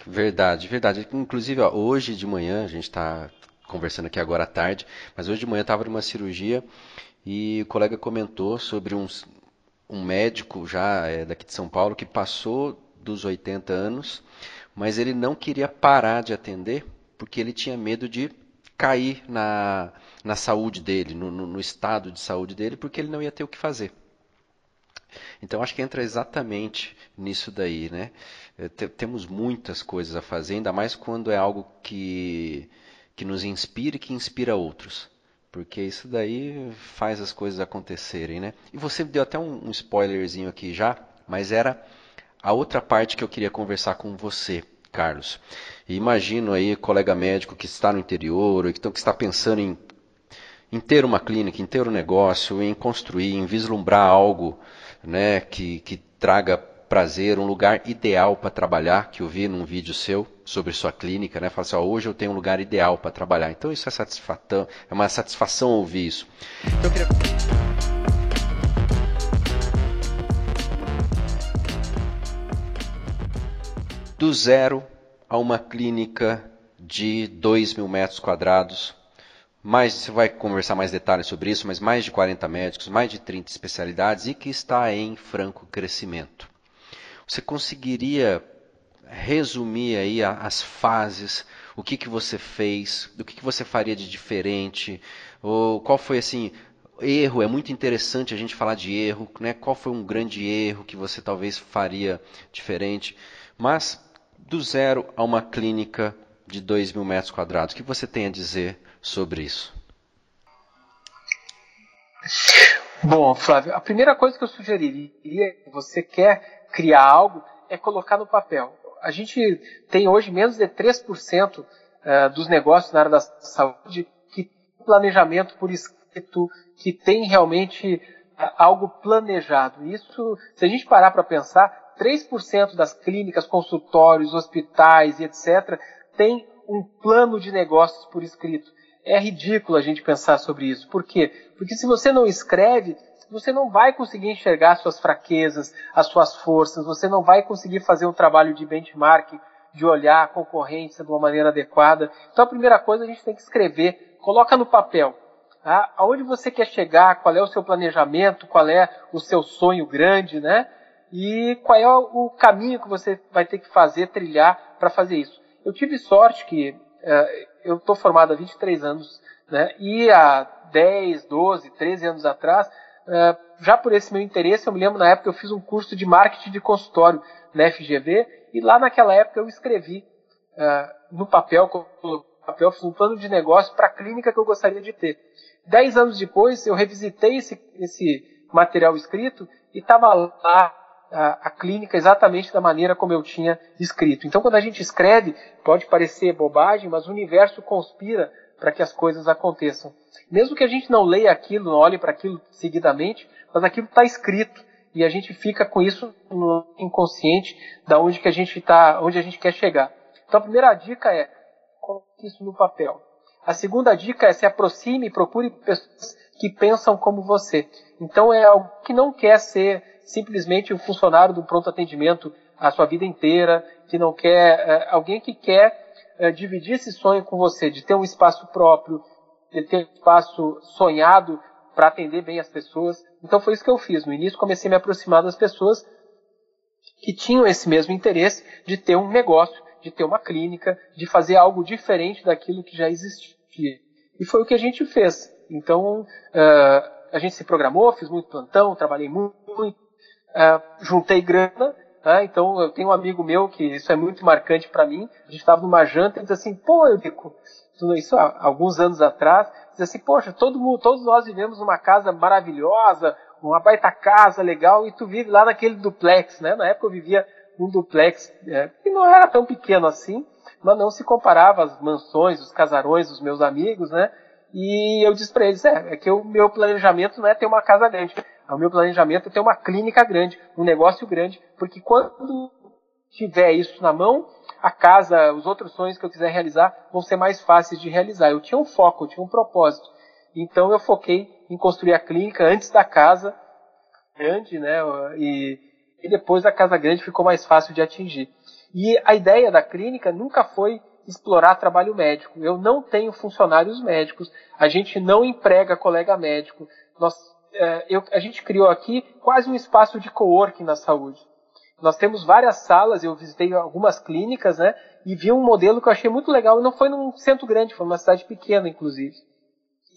Verdade, verdade. Inclusive, ó, hoje de manhã, a gente está conversando aqui agora à tarde, mas hoje de manhã estava numa cirurgia e o colega comentou sobre um, um médico já é, daqui de São Paulo que passou dos 80 anos mas ele não queria parar de atender porque ele tinha medo de cair na, na saúde dele, no, no, no estado de saúde dele, porque ele não ia ter o que fazer. Então acho que entra exatamente nisso daí, né? É, temos muitas coisas a fazer, ainda mais quando é algo que, que nos inspira e que inspira outros. Porque isso daí faz as coisas acontecerem, né? E você deu até um, um spoilerzinho aqui já, mas era a outra parte que eu queria conversar com você, Carlos. E imagino aí, colega médico que está no interior, ou que, que está pensando em, em ter uma clínica, em ter um negócio, em construir, em vislumbrar algo né, que, que traga prazer, um lugar ideal para trabalhar, que eu vi num vídeo seu sobre sua clínica, né? Fala assim, ó, hoje eu tenho um lugar ideal para trabalhar. Então isso é satisfação, é uma satisfação ouvir isso. Então eu queria do zero a uma clínica de 2 mil metros quadrados, mais, você vai conversar mais detalhes sobre isso, mas mais de 40 médicos, mais de 30 especialidades e que está em franco crescimento. Você conseguiria resumir aí as fases, o que, que você fez, o que, que você faria de diferente, ou qual foi assim, erro, é muito interessante a gente falar de erro, né? Qual foi um grande erro que você talvez faria diferente, mas do zero a uma clínica de 2 mil metros quadrados, o que você tem a dizer sobre isso? Bom, Flávio, a primeira coisa que eu sugeriria, você quer criar algo, é colocar no papel. A gente tem hoje menos de 3% eh, dos negócios na área da saúde que tem planejamento por escrito, que tem realmente eh, algo planejado. Isso, se a gente parar para pensar, 3% das clínicas, consultórios, hospitais e etc. tem um plano de negócios por escrito. É ridículo a gente pensar sobre isso. Por quê? Porque se você não escreve, você não vai conseguir enxergar suas fraquezas, as suas forças, você não vai conseguir fazer um trabalho de benchmarking, de olhar a concorrência de uma maneira adequada. Então a primeira coisa a gente tem que escrever, coloca no papel. Tá? Aonde você quer chegar, qual é o seu planejamento, qual é o seu sonho grande, né? E qual é o caminho que você vai ter que fazer, trilhar para fazer isso. Eu tive sorte que eu estou formado há 23 anos, né? E há 10, 12, 13 anos atrás, uh, já por esse meu interesse, eu me lembro na época eu fiz um curso de marketing de consultório na FGV e lá naquela época eu escrevi uh, no papel, no papel, fiz um plano de negócio para a clínica que eu gostaria de ter. Dez anos depois, eu revisitei esse, esse material escrito e estava lá a, a, clínica exatamente da maneira como eu tinha escrito. Então, quando a gente escreve, pode parecer bobagem, mas o universo conspira para que as coisas aconteçam. Mesmo que a gente não leia aquilo, não olhe para aquilo seguidamente, mas aquilo está escrito e a gente fica com isso no inconsciente da onde que a gente está, onde a gente quer chegar. Então, a primeira dica é coloque isso no papel. A segunda dica é se aproxime e procure pessoas que pensam como você. Então, é algo que não quer ser simplesmente um funcionário do pronto atendimento a sua vida inteira, que não quer, é, alguém que quer é, dividir esse sonho com você, de ter um espaço próprio, de ter um espaço sonhado para atender bem as pessoas. Então foi isso que eu fiz. No início comecei a me aproximar das pessoas que tinham esse mesmo interesse de ter um negócio, de ter uma clínica, de fazer algo diferente daquilo que já existia. E foi o que a gente fez. Então, uh, a gente se programou, fiz muito plantão, trabalhei muito, é, juntei grana, né? então eu tenho um amigo meu que isso é muito marcante para mim. A gente estava numa janta e disse assim: pô, Eurico, isso há alguns anos atrás, diz assim: poxa, todo mundo, todos nós vivemos numa casa maravilhosa, uma baita casa legal, e tu vive lá naquele duplex, né? Na época eu vivia num duplex é, que não era tão pequeno assim, mas não se comparava às mansões, os casarões dos meus amigos, né? E eu disse para eles: é, é que o meu planejamento não é ter uma casa grande. O meu planejamento é ter uma clínica grande, um negócio grande, porque quando tiver isso na mão, a casa, os outros sonhos que eu quiser realizar vão ser mais fáceis de realizar. Eu tinha um foco, eu tinha um propósito. Então eu foquei em construir a clínica antes da casa grande, né? E, e depois a casa grande ficou mais fácil de atingir. E a ideia da clínica nunca foi explorar trabalho médico. Eu não tenho funcionários médicos, a gente não emprega colega médico. Nós é, eu, a gente criou aqui quase um espaço de coworking na saúde. Nós temos várias salas, eu visitei algumas clínicas, né? E vi um modelo que eu achei muito legal, e não foi num centro grande, foi numa cidade pequena, inclusive,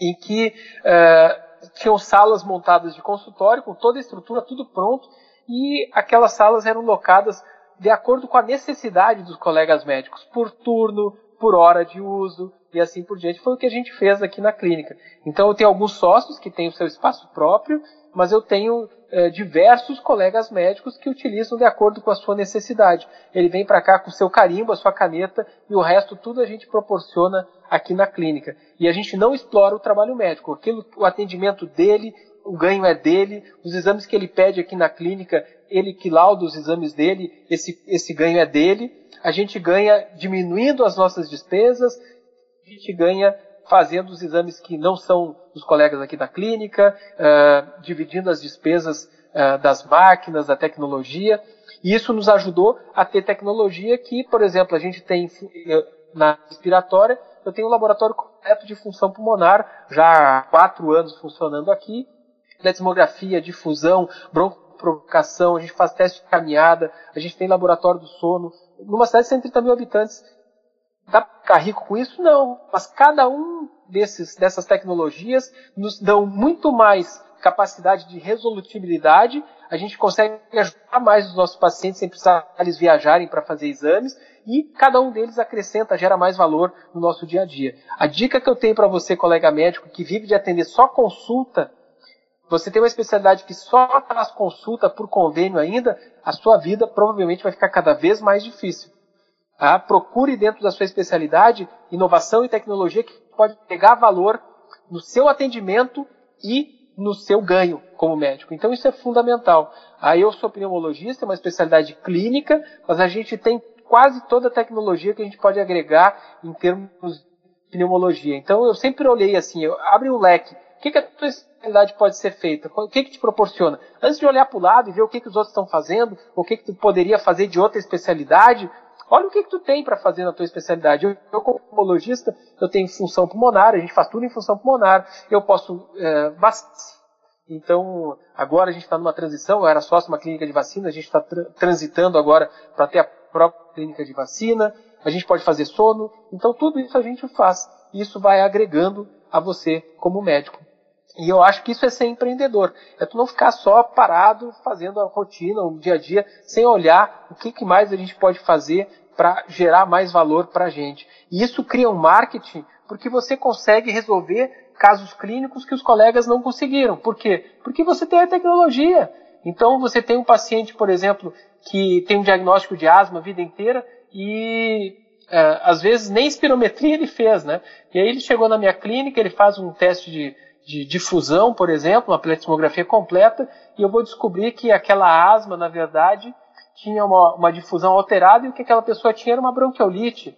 em que uh, tinham salas montadas de consultório, com toda a estrutura, tudo pronto, e aquelas salas eram locadas de acordo com a necessidade dos colegas médicos, por turno, por hora de uso e assim por diante. Foi o que a gente fez aqui na clínica. Então eu tenho alguns sócios que têm o seu espaço próprio, mas eu tenho eh, diversos colegas médicos que utilizam de acordo com a sua necessidade. Ele vem para cá com o seu carimbo, a sua caneta e o resto tudo a gente proporciona aqui na clínica. E a gente não explora o trabalho médico. Aquilo, o atendimento dele, o ganho é dele, os exames que ele pede aqui na clínica, ele que lauda os exames dele, esse, esse ganho é dele. A gente ganha diminuindo as nossas despesas, a gente ganha fazendo os exames que não são dos colegas aqui da clínica, uh, dividindo as despesas uh, das máquinas, da tecnologia. E isso nos ajudou a ter tecnologia que, por exemplo, a gente tem na respiratória, eu tenho um laboratório completo de função pulmonar, já há quatro anos funcionando aqui, eletromografia, difusão, broncoprovocação, a gente faz teste de caminhada, a gente tem laboratório do sono. Numa cidade de 130 mil habitantes, dá para ficar rico com isso? Não. Mas cada um desses, dessas tecnologias nos dão muito mais capacidade de resolutibilidade, a gente consegue ajudar mais os nossos pacientes sem precisar eles viajarem para fazer exames e cada um deles acrescenta, gera mais valor no nosso dia a dia. A dica que eu tenho para você, colega médico, que vive de atender só consulta, você tem uma especialidade que só faz consulta por convênio ainda, a sua vida provavelmente vai ficar cada vez mais difícil. Tá? Procure dentro da sua especialidade inovação e tecnologia que pode pegar valor no seu atendimento e no seu ganho como médico. Então isso é fundamental. Aí eu sou pneumologista, é uma especialidade clínica, mas a gente tem quase toda a tecnologia que a gente pode agregar em termos de pneumologia. Então eu sempre olhei assim, eu abre um leque. O que, que a tua especialidade pode ser feita? O que, que te proporciona? Antes de olhar para o lado e ver o que, que os outros estão fazendo, o que, que tu poderia fazer de outra especialidade, olha o que, que tu tem para fazer na tua especialidade. Eu, eu, como pulmonologista, eu tenho função pulmonar, a gente faz tudo em função pulmonar. Eu posso é, então, agora a gente está numa transição, eu era sócio de uma clínica de vacina, a gente está tra transitando agora para ter a própria clínica de vacina, a gente pode fazer sono, então tudo isso a gente faz. Isso vai agregando a você como médico. E eu acho que isso é ser empreendedor. É tu não ficar só parado fazendo a rotina, o dia a dia, sem olhar o que, que mais a gente pode fazer para gerar mais valor para a gente. E isso cria um marketing porque você consegue resolver casos clínicos que os colegas não conseguiram. Por quê? Porque você tem a tecnologia. Então você tem um paciente, por exemplo, que tem um diagnóstico de asma a vida inteira e é, às vezes nem espirometria ele fez, né? E aí ele chegou na minha clínica, ele faz um teste de, de difusão, por exemplo, uma pletismografia completa, e eu vou descobrir que aquela asma, na verdade, tinha uma, uma difusão alterada e o que aquela pessoa tinha era uma bronquiolite.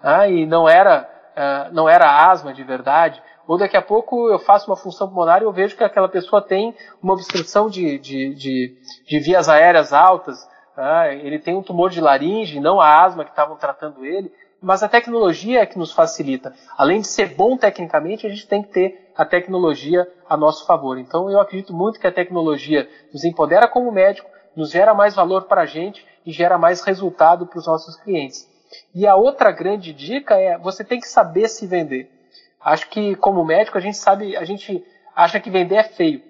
Ah, e não era, uh, não era asma de verdade. Ou daqui a pouco eu faço uma função pulmonar e eu vejo que aquela pessoa tem uma obstrução de, de, de, de vias aéreas altas, ah, ele tem um tumor de laringe, não a asma que estavam tratando ele, mas a tecnologia é que nos facilita. Além de ser bom tecnicamente, a gente tem que ter a tecnologia a nosso favor. Então eu acredito muito que a tecnologia nos empodera como médico, nos gera mais valor para a gente e gera mais resultado para os nossos clientes. E a outra grande dica é você tem que saber se vender. Acho que como médico a gente sabe, a gente acha que vender é feio.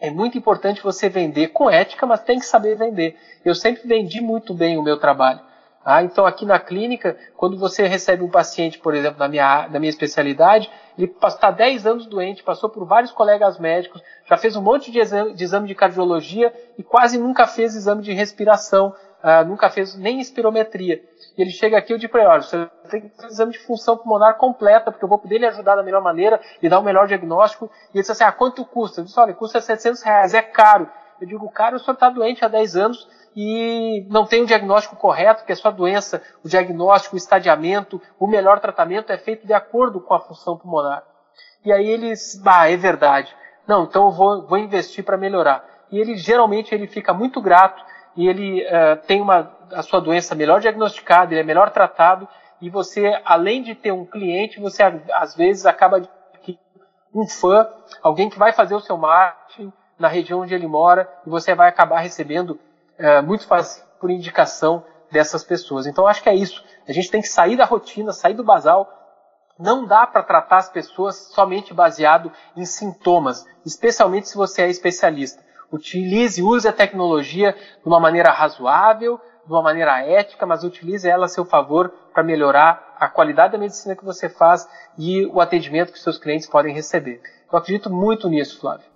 É muito importante você vender com ética, mas tem que saber vender. Eu sempre vendi muito bem o meu trabalho. Ah, então aqui na clínica, quando você recebe um paciente, por exemplo, na minha, na minha especialidade, ele está 10 anos doente, passou por vários colegas médicos, já fez um monte de exame, de exame de cardiologia e quase nunca fez exame de respiração, ah, nunca fez nem espirometria. E ele chega aqui, eu digo olha, você tem que fazer um exame de função pulmonar completa, porque eu vou poder lhe ajudar da melhor maneira e dar o um melhor diagnóstico. E ele disse assim, ah, quanto custa? Eu disse, olha, custa 700 reais, é caro. Eu digo, cara, o senhor está doente há 10 anos e não tem um diagnóstico correto, que a sua doença, o diagnóstico, o estadiamento, o melhor tratamento é feito de acordo com a função pulmonar. E aí ele diz, ah, é verdade. Não, então eu vou, vou investir para melhorar. E ele geralmente ele fica muito grato e ele uh, tem uma, a sua doença melhor diagnosticada, ele é melhor tratado e você, além de ter um cliente, você às vezes acaba de um fã, alguém que vai fazer o seu marketing na região onde ele mora e você vai acabar recebendo uh, muito por indicação dessas pessoas. Então acho que é isso. A gente tem que sair da rotina, sair do basal. Não dá para tratar as pessoas somente baseado em sintomas, especialmente se você é especialista. Utilize, use a tecnologia de uma maneira razoável, de uma maneira ética, mas utilize ela a seu favor para melhorar a qualidade da medicina que você faz e o atendimento que seus clientes podem receber. Eu acredito muito nisso, Flávio.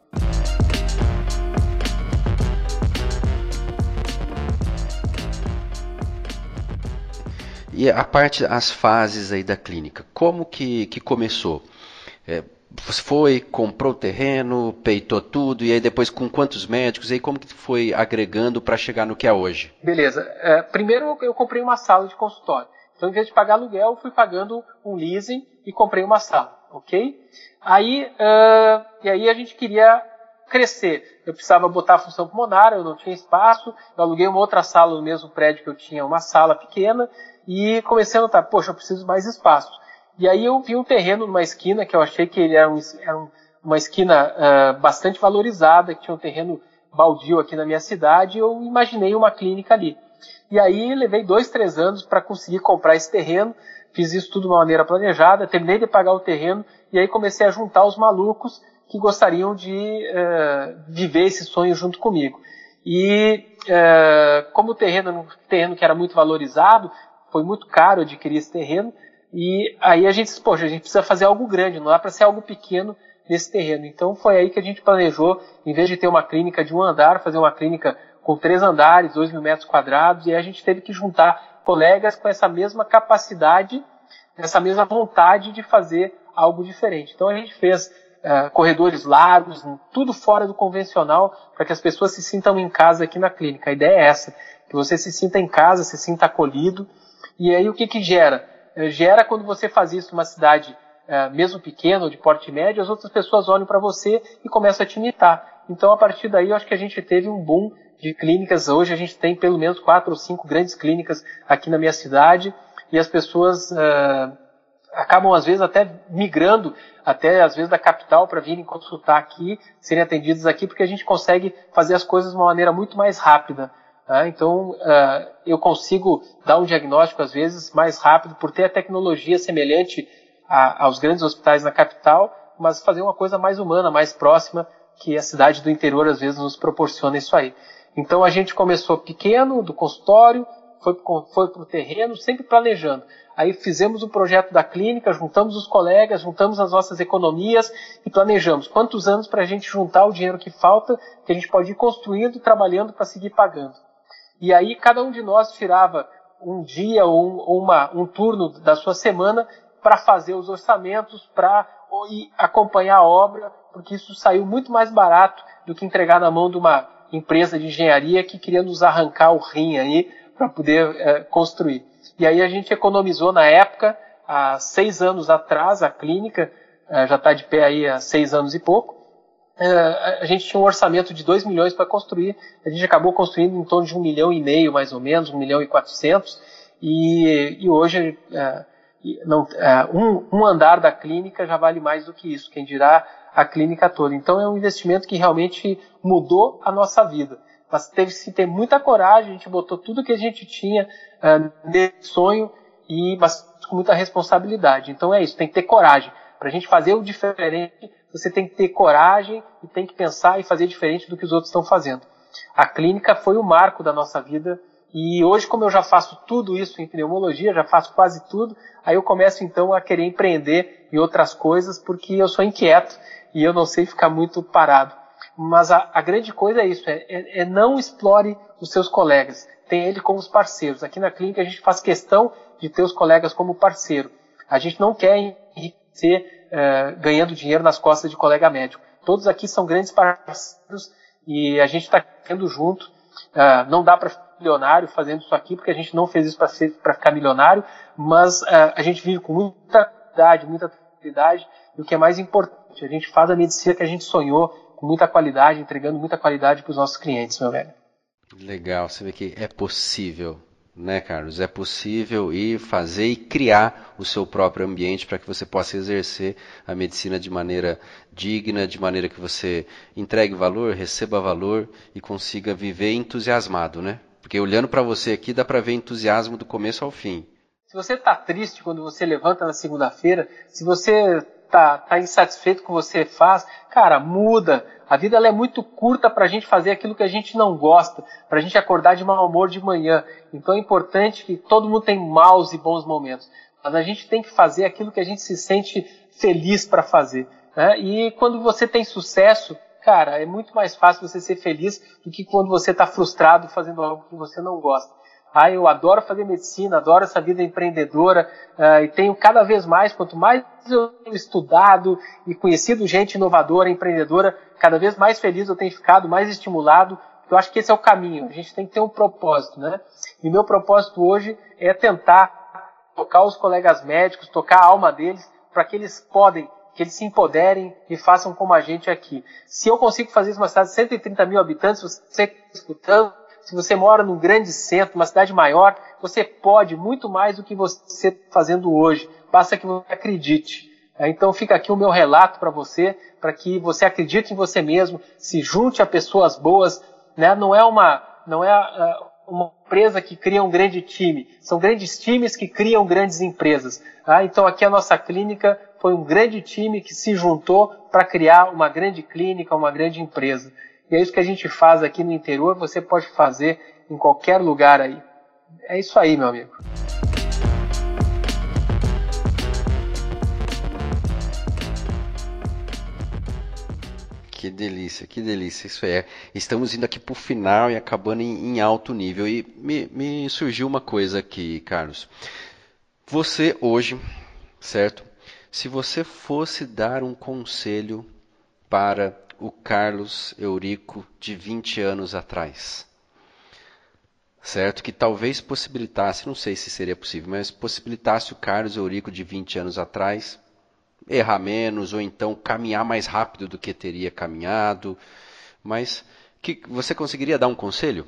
E a parte, as fases aí da clínica, como que, que começou? É, foi, comprou o terreno, peitou tudo, e aí depois com quantos médicos, e aí como que foi agregando para chegar no que é hoje? Beleza. É, primeiro eu comprei uma sala de consultório. Então, em vez de pagar aluguel, eu fui pagando um leasing e comprei uma sala, ok? Aí, uh, e aí a gente queria crescer. Eu precisava botar a função pulmonar, eu não tinha espaço, eu aluguei uma outra sala no mesmo prédio que eu tinha, uma sala pequena, e comecei a notar, poxa, eu preciso mais espaço. E aí eu vi um terreno numa esquina que eu achei que ele era, um, era uma esquina uh, bastante valorizada, que tinha um terreno baldio aqui na minha cidade, e eu imaginei uma clínica ali. E aí levei dois, três anos para conseguir comprar esse terreno, fiz isso tudo de uma maneira planejada, terminei de pagar o terreno, e aí comecei a juntar os malucos que gostariam de uh, viver esse sonho junto comigo. E uh, como o terreno era um terreno que era muito valorizado, foi muito caro adquirir esse terreno. E aí a gente disse, poxa, a gente precisa fazer algo grande, não dá para ser algo pequeno nesse terreno. Então foi aí que a gente planejou, em vez de ter uma clínica de um andar, fazer uma clínica com três andares, dois mil metros quadrados, e a gente teve que juntar colegas com essa mesma capacidade, essa mesma vontade de fazer algo diferente. Então a gente fez uh, corredores largos, tudo fora do convencional, para que as pessoas se sintam em casa aqui na clínica. A ideia é essa, que você se sinta em casa, se sinta acolhido, e aí o que que gera? É, gera quando você faz isso numa cidade é, mesmo pequena ou de porte médio, as outras pessoas olham para você e começam a te imitar. Então a partir daí eu acho que a gente teve um boom de clínicas. Hoje a gente tem pelo menos quatro ou cinco grandes clínicas aqui na minha cidade e as pessoas uh, acabam às vezes até migrando até às vezes da capital para virem consultar aqui, serem atendidos aqui, porque a gente consegue fazer as coisas de uma maneira muito mais rápida. Né? Então, uh, eu consigo dar um diagnóstico, às vezes, mais rápido, por ter a tecnologia semelhante a, aos grandes hospitais na capital, mas fazer uma coisa mais humana, mais próxima, que a cidade do interior, às vezes, nos proporciona isso aí. Então, a gente começou pequeno, do consultório, foi para o terreno, sempre planejando. Aí fizemos o projeto da clínica, juntamos os colegas, juntamos as nossas economias e planejamos quantos anos para a gente juntar o dinheiro que falta, que a gente pode ir construindo trabalhando para seguir pagando. E aí cada um de nós tirava um dia ou, um, uma, um turno da sua semana para fazer os orçamentos, para acompanhar a obra, porque isso saiu muito mais barato do que entregar na mão de uma empresa de engenharia que queria nos arrancar o rim aí para poder é, construir. E aí a gente economizou na época, há seis anos atrás, a clínica é, já está de pé aí há seis anos e pouco, é, a gente tinha um orçamento de 2 milhões para construir, a gente acabou construindo em torno de um milhão e meio, mais ou menos, um milhão e quatrocentos, e, hoje é, não, um, um, andar da clínica já vale mais do que isso, quem dirá a clínica toda. Então é um investimento que realmente mudou a nossa vida. Mas teve que ter muita coragem, a gente botou tudo que a gente tinha nesse sonho, e, mas com muita responsabilidade. Então é isso, tem que ter coragem. Para a gente fazer o diferente, você tem que ter coragem e tem que pensar e fazer diferente do que os outros estão fazendo. A clínica foi o marco da nossa vida e hoje, como eu já faço tudo isso em pneumologia, já faço quase tudo, aí eu começo então a querer empreender em outras coisas porque eu sou inquieto e eu não sei ficar muito parado. Mas a, a grande coisa é isso, é, é, é não explore os seus colegas, tenha ele como os parceiros. Aqui na clínica a gente faz questão de ter os colegas como parceiro. A gente não quer enriquecer é, ganhando dinheiro nas costas de colega médico. Todos aqui são grandes parceiros e a gente está tendo junto. É, não dá para ficar milionário fazendo isso aqui, porque a gente não fez isso para ficar milionário, mas é, a gente vive com muita qualidade, muita tranquilidade, e o que é mais importante, a gente faz a medicina que a gente sonhou, com muita qualidade, entregando muita qualidade para os nossos clientes, meu velho. Legal, você vê que é possível né, Carlos? É possível ir fazer e criar o seu próprio ambiente para que você possa exercer a medicina de maneira digna, de maneira que você entregue valor, receba valor e consiga viver entusiasmado, né? Porque olhando para você aqui dá para ver entusiasmo do começo ao fim. Se você está triste quando você levanta na segunda-feira, se você está tá insatisfeito com o que você faz, cara, muda. A vida é muito curta para a gente fazer aquilo que a gente não gosta, para a gente acordar de mau humor de manhã. Então é importante que todo mundo tem maus e bons momentos, mas a gente tem que fazer aquilo que a gente se sente feliz para fazer. Né? E quando você tem sucesso, cara, é muito mais fácil você ser feliz do que quando você está frustrado fazendo algo que você não gosta. Ah, eu adoro fazer medicina, adoro essa vida empreendedora uh, e tenho cada vez mais, quanto mais eu tenho estudado e conhecido gente inovadora, empreendedora, cada vez mais feliz eu tenho ficado, mais estimulado. Eu acho que esse é o caminho. A gente tem que ter um propósito, né? E meu propósito hoje é tentar tocar os colegas médicos, tocar a alma deles, para que eles podem, que eles se empoderem e façam como a gente aqui. Se eu consigo fazer isso numa cidade de 130 mil habitantes, você está escutando, se você mora num grande centro, uma cidade maior, você pode muito mais do que você está fazendo hoje. Basta que você acredite. É, então fica aqui o meu relato para você, para que você acredite em você mesmo, se junte a pessoas boas. Né? Não é uma, não é uh, uma empresa que cria um grande time, são grandes times que criam grandes empresas. Tá? Então aqui a nossa clínica foi um grande time que se juntou para criar uma grande clínica, uma grande empresa. E é isso que a gente faz aqui no interior, você pode fazer em qualquer lugar aí. É isso aí, meu amigo. Que delícia, que delícia, isso é. Estamos indo aqui para o final e acabando em, em, alto nível. E me, me surgiu uma coisa aqui, Carlos. Você hoje, certo? Se você fosse dar um conselho para o Carlos Eurico de 20 anos atrás. Certo? Que talvez possibilitasse, não sei se seria possível, mas possibilitasse o Carlos Eurico de 20 anos atrás errar menos ou então caminhar mais rápido do que teria caminhado. Mas que você conseguiria dar um conselho?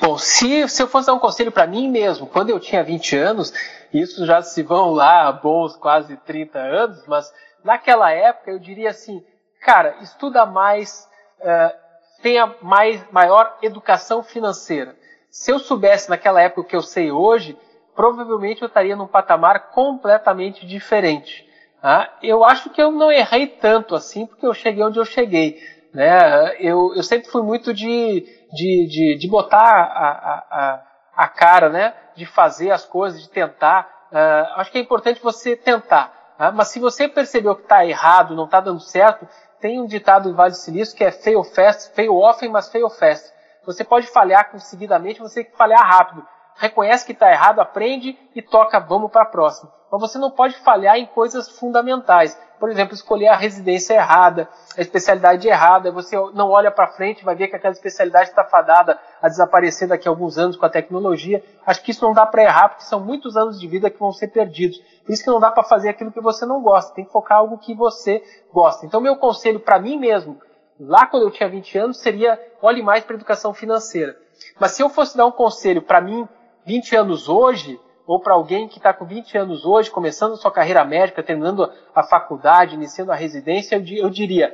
Bom, se, se eu fosse dar um conselho para mim mesmo, quando eu tinha 20 anos, isso já se vão lá bons quase 30 anos, mas naquela época eu diria assim: cara, estuda mais, uh, tenha mais, maior educação financeira. Se eu soubesse naquela época o que eu sei hoje, provavelmente eu estaria num patamar completamente diferente. Tá? Eu acho que eu não errei tanto assim, porque eu cheguei onde eu cheguei. Né? Eu, eu sempre fui muito de, de, de, de botar a, a, a, cara, né? de fazer as coisas, de tentar. Uh, acho que é importante você tentar. Tá? Mas se você percebeu que está errado, não está dando certo, tem um ditado do Vale do Silício que é fail fast, fail often, mas fail fast. Você pode falhar conseguidamente, você tem que falhar rápido. Reconhece que está errado, aprende e toca, vamos para a próxima. Mas você não pode falhar em coisas fundamentais. Por exemplo, escolher a residência errada, a especialidade errada. Você não olha para frente, vai ver que aquela especialidade está fadada a desaparecer daqui a alguns anos com a tecnologia. Acho que isso não dá para errar, porque são muitos anos de vida que vão ser perdidos. Por isso que não dá para fazer aquilo que você não gosta. Tem que focar algo que você gosta. Então, meu conselho para mim mesmo, lá quando eu tinha 20 anos, seria olhe mais para educação financeira. Mas se eu fosse dar um conselho para mim, 20 anos hoje, ou para alguém que está com 20 anos hoje, começando a sua carreira médica, terminando a faculdade, iniciando a residência, eu diria: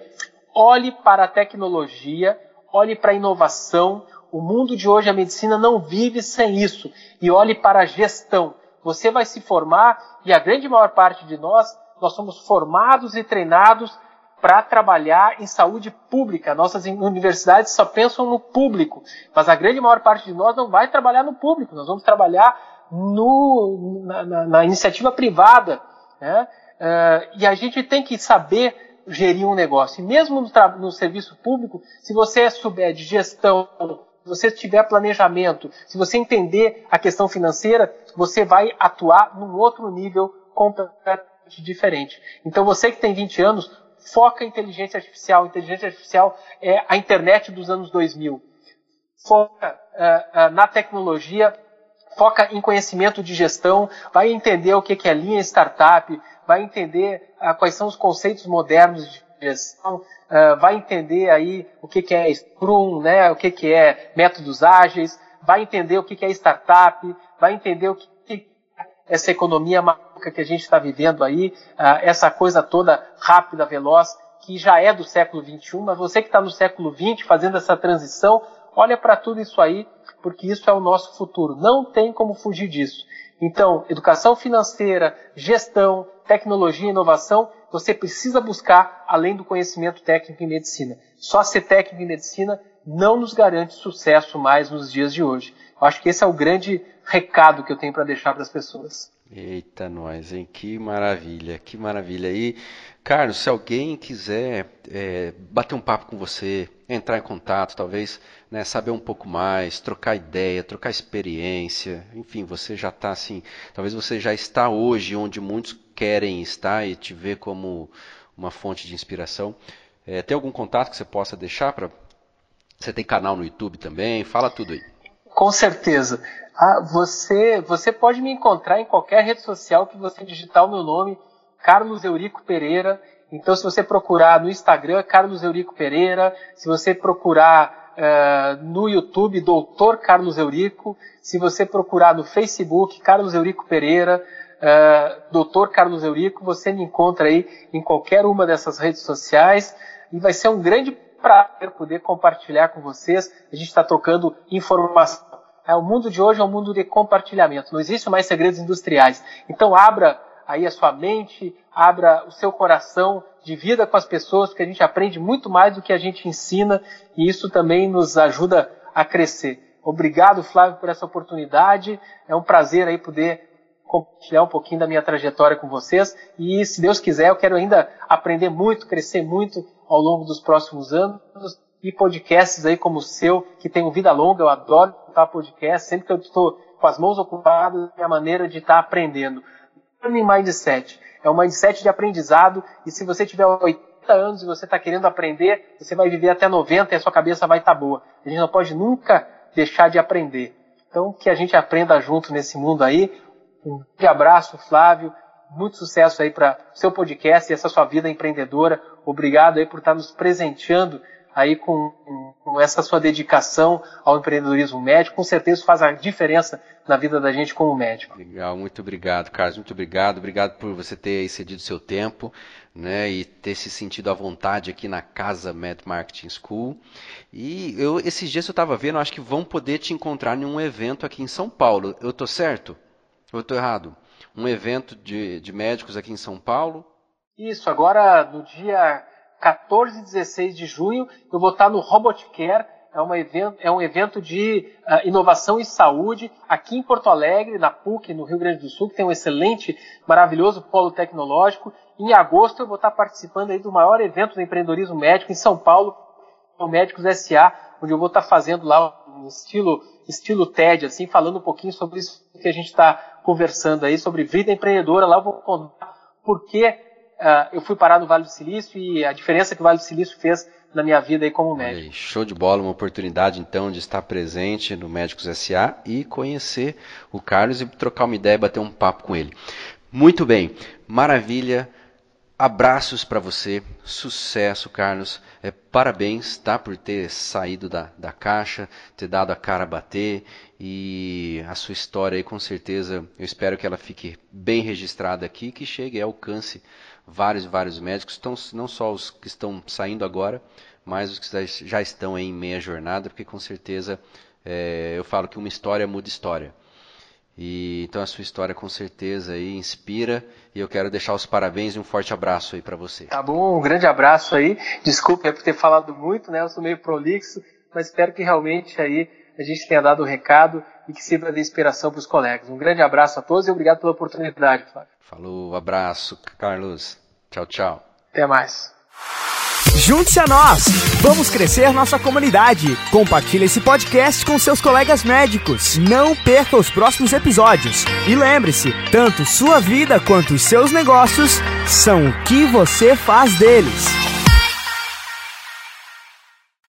olhe para a tecnologia, olhe para a inovação. O mundo de hoje, a medicina não vive sem isso. E olhe para a gestão. Você vai se formar, e a grande maior parte de nós, nós somos formados e treinados para trabalhar em saúde pública. Nossas universidades só pensam no público, mas a grande maior parte de nós não vai trabalhar no público. Nós vamos trabalhar no, na, na, na iniciativa privada. Né? Uh, e a gente tem que saber gerir um negócio. E mesmo no, no serviço público, se você souber de gestão, se você tiver planejamento, se você entender a questão financeira, você vai atuar num outro nível completamente diferente. Então você que tem 20 anos, foca inteligência artificial. Inteligência artificial é a internet dos anos 2000. Foca uh, uh, na tecnologia foca em conhecimento de gestão, vai entender o que é linha startup, vai entender uh, quais são os conceitos modernos de gestão, uh, vai entender aí o que, que é Scrum, né, o que, que é métodos ágeis, vai entender o que, que é startup, vai entender o que, que é essa economia que a gente está vivendo aí, uh, essa coisa toda rápida, veloz, que já é do século XXI, mas você que está no século XX fazendo essa transição, olha para tudo isso aí porque isso é o nosso futuro. Não tem como fugir disso. Então, educação financeira, gestão, tecnologia e inovação, você precisa buscar além do conhecimento técnico em medicina. Só ser técnico em medicina não nos garante sucesso mais nos dias de hoje. Eu acho que esse é o grande recado que eu tenho para deixar para as pessoas. Eita, nós, hein? Que maravilha, que maravilha. E, Carlos, se alguém quiser é, bater um papo com você, entrar em contato, talvez né, saber um pouco mais, trocar ideia, trocar experiência, enfim, você já está assim, talvez você já está hoje onde muitos querem estar e te ver como uma fonte de inspiração. É, tem algum contato que você possa deixar para? Você tem canal no YouTube também? Fala tudo aí. Com certeza. Ah, você, você pode me encontrar em qualquer rede social que você digitar o meu nome, Carlos Eurico Pereira. Então, se você procurar no Instagram, Carlos Eurico Pereira, se você procurar uh, no YouTube, Doutor Carlos Eurico, se você procurar no Facebook, Carlos Eurico Pereira, uh, Doutor Carlos Eurico, você me encontra aí em qualquer uma dessas redes sociais e vai ser um grande prazer poder compartilhar com vocês. A gente está trocando informação é, o mundo de hoje é um mundo de compartilhamento, não existe mais segredos industriais. Então abra aí a sua mente, abra o seu coração, divida com as pessoas, porque a gente aprende muito mais do que a gente ensina e isso também nos ajuda a crescer. Obrigado, Flávio, por essa oportunidade. É um prazer aí poder compartilhar um pouquinho da minha trajetória com vocês. E se Deus quiser, eu quero ainda aprender muito, crescer muito ao longo dos próximos anos e podcasts aí como o seu, que tem vida longa, eu adoro escutar podcast, sempre que eu estou com as mãos ocupadas, é a maneira de estar aprendendo. Learning Mindset é um mindset de aprendizado e se você tiver 80 anos e você está querendo aprender, você vai viver até 90 e a sua cabeça vai estar tá boa. A gente não pode nunca deixar de aprender. Então, que a gente aprenda junto nesse mundo aí. Um grande abraço, Flávio. Muito sucesso aí para seu podcast e essa sua vida empreendedora. Obrigado aí por estar nos presenteando aí com, com, essa sua dedicação ao empreendedorismo médico, com certeza faz a diferença na vida da gente como médico. Legal, muito obrigado, Carlos, muito obrigado. Obrigado por você ter cedido seu tempo, né, e ter se sentido à vontade aqui na casa Med Marketing School. E eu, esses dias eu estava vendo, acho que vão poder te encontrar em um evento aqui em São Paulo. Eu estou certo? Ou eu estou errado? Um evento de, de médicos aqui em São Paulo? Isso, agora no dia 14 e 16 de junho, eu vou estar no Robot Care, é, é um evento de uh, inovação e saúde aqui em Porto Alegre, na PUC, no Rio Grande do Sul, que tem um excelente, maravilhoso polo tecnológico. Em agosto eu vou estar participando aí do maior evento do empreendedorismo médico em São Paulo, o Médicos SA, onde eu vou estar fazendo lá um estilo, estilo TED, assim, falando um pouquinho sobre isso que a gente está conversando aí, sobre vida empreendedora. Lá eu vou contar por que uh, eu fui parar no Vale do Silício e a diferença que o Vale do Silício fez na minha vida aí como médico. Aí, show de bola, uma oportunidade então de estar presente no Médicos SA e conhecer o Carlos e trocar uma ideia, bater um papo com ele. Muito bem, maravilha. Abraços para você, sucesso, Carlos. É, parabéns, tá, por ter saído da, da caixa, ter dado a cara a bater e a sua história aí, com certeza, eu espero que ela fique bem registrada aqui, que chegue e alcance vários vários médicos, estão, não só os que estão saindo agora, mas os que já estão em meia jornada, porque com certeza é, eu falo que uma história muda história. E então a sua história com certeza aí inspira e eu quero deixar os parabéns e um forte abraço aí para você. Tá bom, um grande abraço aí. Desculpe por ter falado muito, né? Eu sou meio prolixo, mas espero que realmente aí a gente tenha dado o um recado e que sirva de inspiração para os colegas. Um grande abraço a todos e obrigado pela oportunidade, Flávio. Falou, abraço, Carlos. Tchau, tchau. Até mais. Junte-se a nós! Vamos crescer nossa comunidade. Compartilhe esse podcast com seus colegas médicos. Não perca os próximos episódios. E lembre-se, tanto sua vida quanto os seus negócios são o que você faz deles.